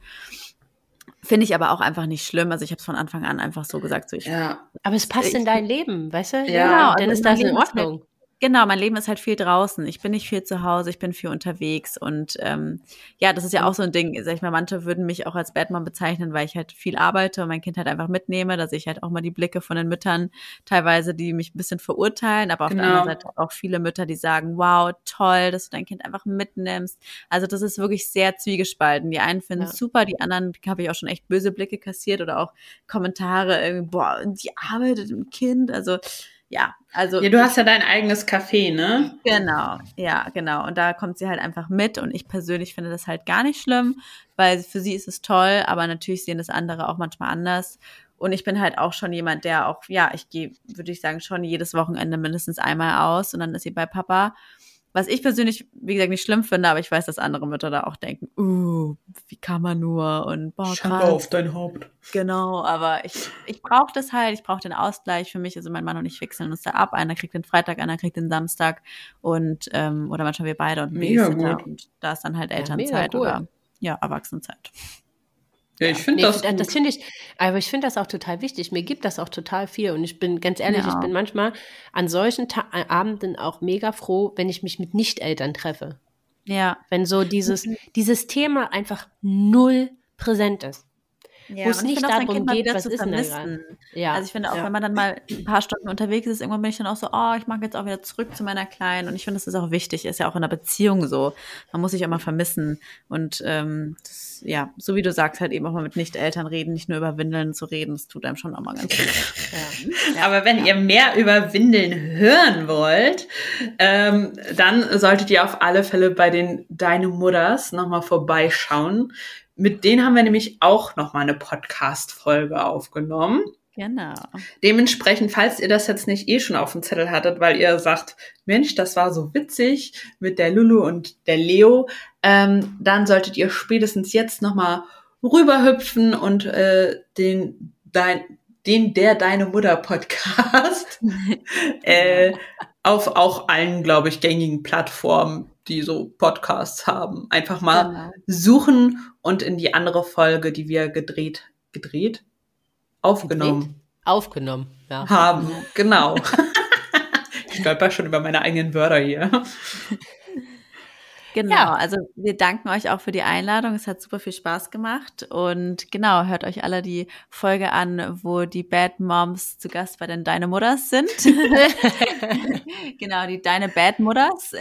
Finde ich aber auch einfach nicht schlimm. Also ich habe es von Anfang an einfach so gesagt. So ich, ja. Aber es passt ich, in dein Leben, weißt du? Ja, genau. Dann also ist das in Ordnung. Genau, mein Leben ist halt viel draußen. Ich bin nicht viel zu Hause, ich bin viel unterwegs. Und ähm, ja, das ist ja auch so ein Ding. Sag ich mal, manche würden mich auch als Batman bezeichnen, weil ich halt viel arbeite und mein Kind halt einfach mitnehme, dass ich halt auch mal die Blicke von den Müttern teilweise, die mich ein bisschen verurteilen, aber auf genau. der anderen Seite auch viele Mütter, die sagen, wow, toll, dass du dein Kind einfach mitnimmst. Also das ist wirklich sehr zwiegespalten. Die einen finden es ja. super, die anderen habe ich auch schon echt böse Blicke kassiert oder auch Kommentare, irgendwie, boah, die arbeitet im Kind. Also ja, also. Ja, du hast ja dein eigenes Café, ne? Genau, ja, genau. Und da kommt sie halt einfach mit und ich persönlich finde das halt gar nicht schlimm, weil für sie ist es toll, aber natürlich sehen das andere auch manchmal anders. Und ich bin halt auch schon jemand, der auch, ja, ich gehe, würde ich sagen, schon jedes Wochenende mindestens einmal aus und dann ist sie bei Papa. Was ich persönlich, wie gesagt, nicht schlimm finde, aber ich weiß, dass andere Mütter da auch denken, uh, wie kann man nur und boah, Schande auf dein Haupt. Genau, aber ich, ich brauche das halt, ich brauche den Ausgleich für mich. Also mein Mann und ich wechseln uns da ab. Einer kriegt den Freitag, einer kriegt den Samstag und ähm, oder manchmal wir beide und mega gut. und da ist dann halt Elternzeit ja, cool. oder ja, Erwachsenenzeit. Ja, ich finde nee, das. Das finde ich, aber ich finde das auch total wichtig. Mir gibt das auch total viel. Und ich bin ganz ehrlich, ja. ich bin manchmal an solchen Ta äh, Abenden auch mega froh, wenn ich mich mit Nicht-Eltern treffe. Ja. Wenn so dieses, dieses Thema einfach null präsent ist. Ja, wo es nicht darum geht, was ist vermissen. Ja. Also ich finde auch, ja. wenn man dann mal ein paar Stunden unterwegs ist, irgendwann bin ich dann auch so, oh, ich mag jetzt auch wieder zurück zu meiner Kleinen. Und ich finde, das ist auch wichtig, ist ja auch in einer Beziehung so. Man muss sich mal vermissen. Und ähm, das, ja, so wie du sagst, halt eben auch mal mit Nicht-Eltern reden, nicht nur über Windeln zu reden, das tut einem schon auch mal ganz gut. ja. Aber wenn ihr mehr über Windeln hören wollt, ähm, dann solltet ihr auf alle Fälle bei den Deine Mutters nochmal vorbeischauen mit denen haben wir nämlich auch noch mal eine Podcast-Folge aufgenommen. Genau. Dementsprechend, falls ihr das jetzt nicht eh schon auf dem Zettel hattet, weil ihr sagt, Mensch, das war so witzig mit der Lulu und der Leo, ähm, dann solltet ihr spätestens jetzt noch mal rüberhüpfen und äh, den, dein, den der Deine Mutter Podcast <laughs> äh, auf auch allen, glaube ich, gängigen Plattformen die so Podcasts haben. Einfach mal genau. suchen und in die andere Folge, die wir gedreht, gedreht? aufgenommen. Aufgenommen, ja. Haben, genau. <laughs> ich stolper schon über meine eigenen Wörter hier. Genau, ja. also wir danken euch auch für die Einladung. Es hat super viel Spaß gemacht. Und genau, hört euch alle die Folge an, wo die Bad Moms zu Gast bei den Deine Mutters sind. <laughs> genau, die Deine Bad Mutters.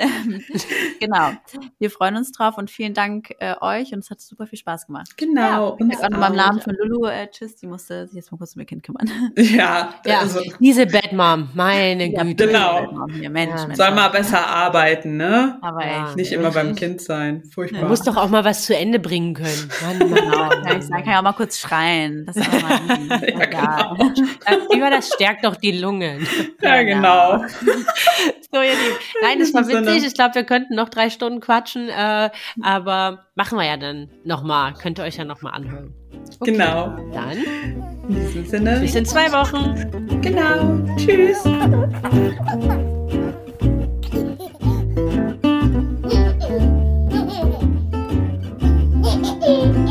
<laughs> genau. Wir freuen uns drauf und vielen Dank äh, euch und es hat super viel Spaß gemacht. Genau. Ja, ich auch nochmal im Namen von Lulu, äh, tschüss, die musste sich jetzt mal kurz um ihr Kind kümmern. <laughs> Ja, ja also. diese Bad Mom, meine ja, Güte. Genau. Mensch, Mensch, Soll mal besser arbeiten, ne? Aber echt. Nicht immer bei beim Kind sein. Furchtbar. Du musst doch auch mal was zu Ende bringen können. Mann, Mann, genau. Kann ich sagen, kann ja auch mal kurz schreien. Das ist auch <laughs> mal ja, genau. das stärkt doch die Lungen. Ja, genau. so, ihr Lieben. Nein, das war witzig. Ich glaube, wir könnten noch drei Stunden quatschen, äh, aber machen wir ja dann nochmal. Könnt ihr euch ja nochmal anhören. Okay. Genau. Dann. In diesem Sinne. Bis in zwei Wochen. Genau. Tschüss. <laughs> Bye.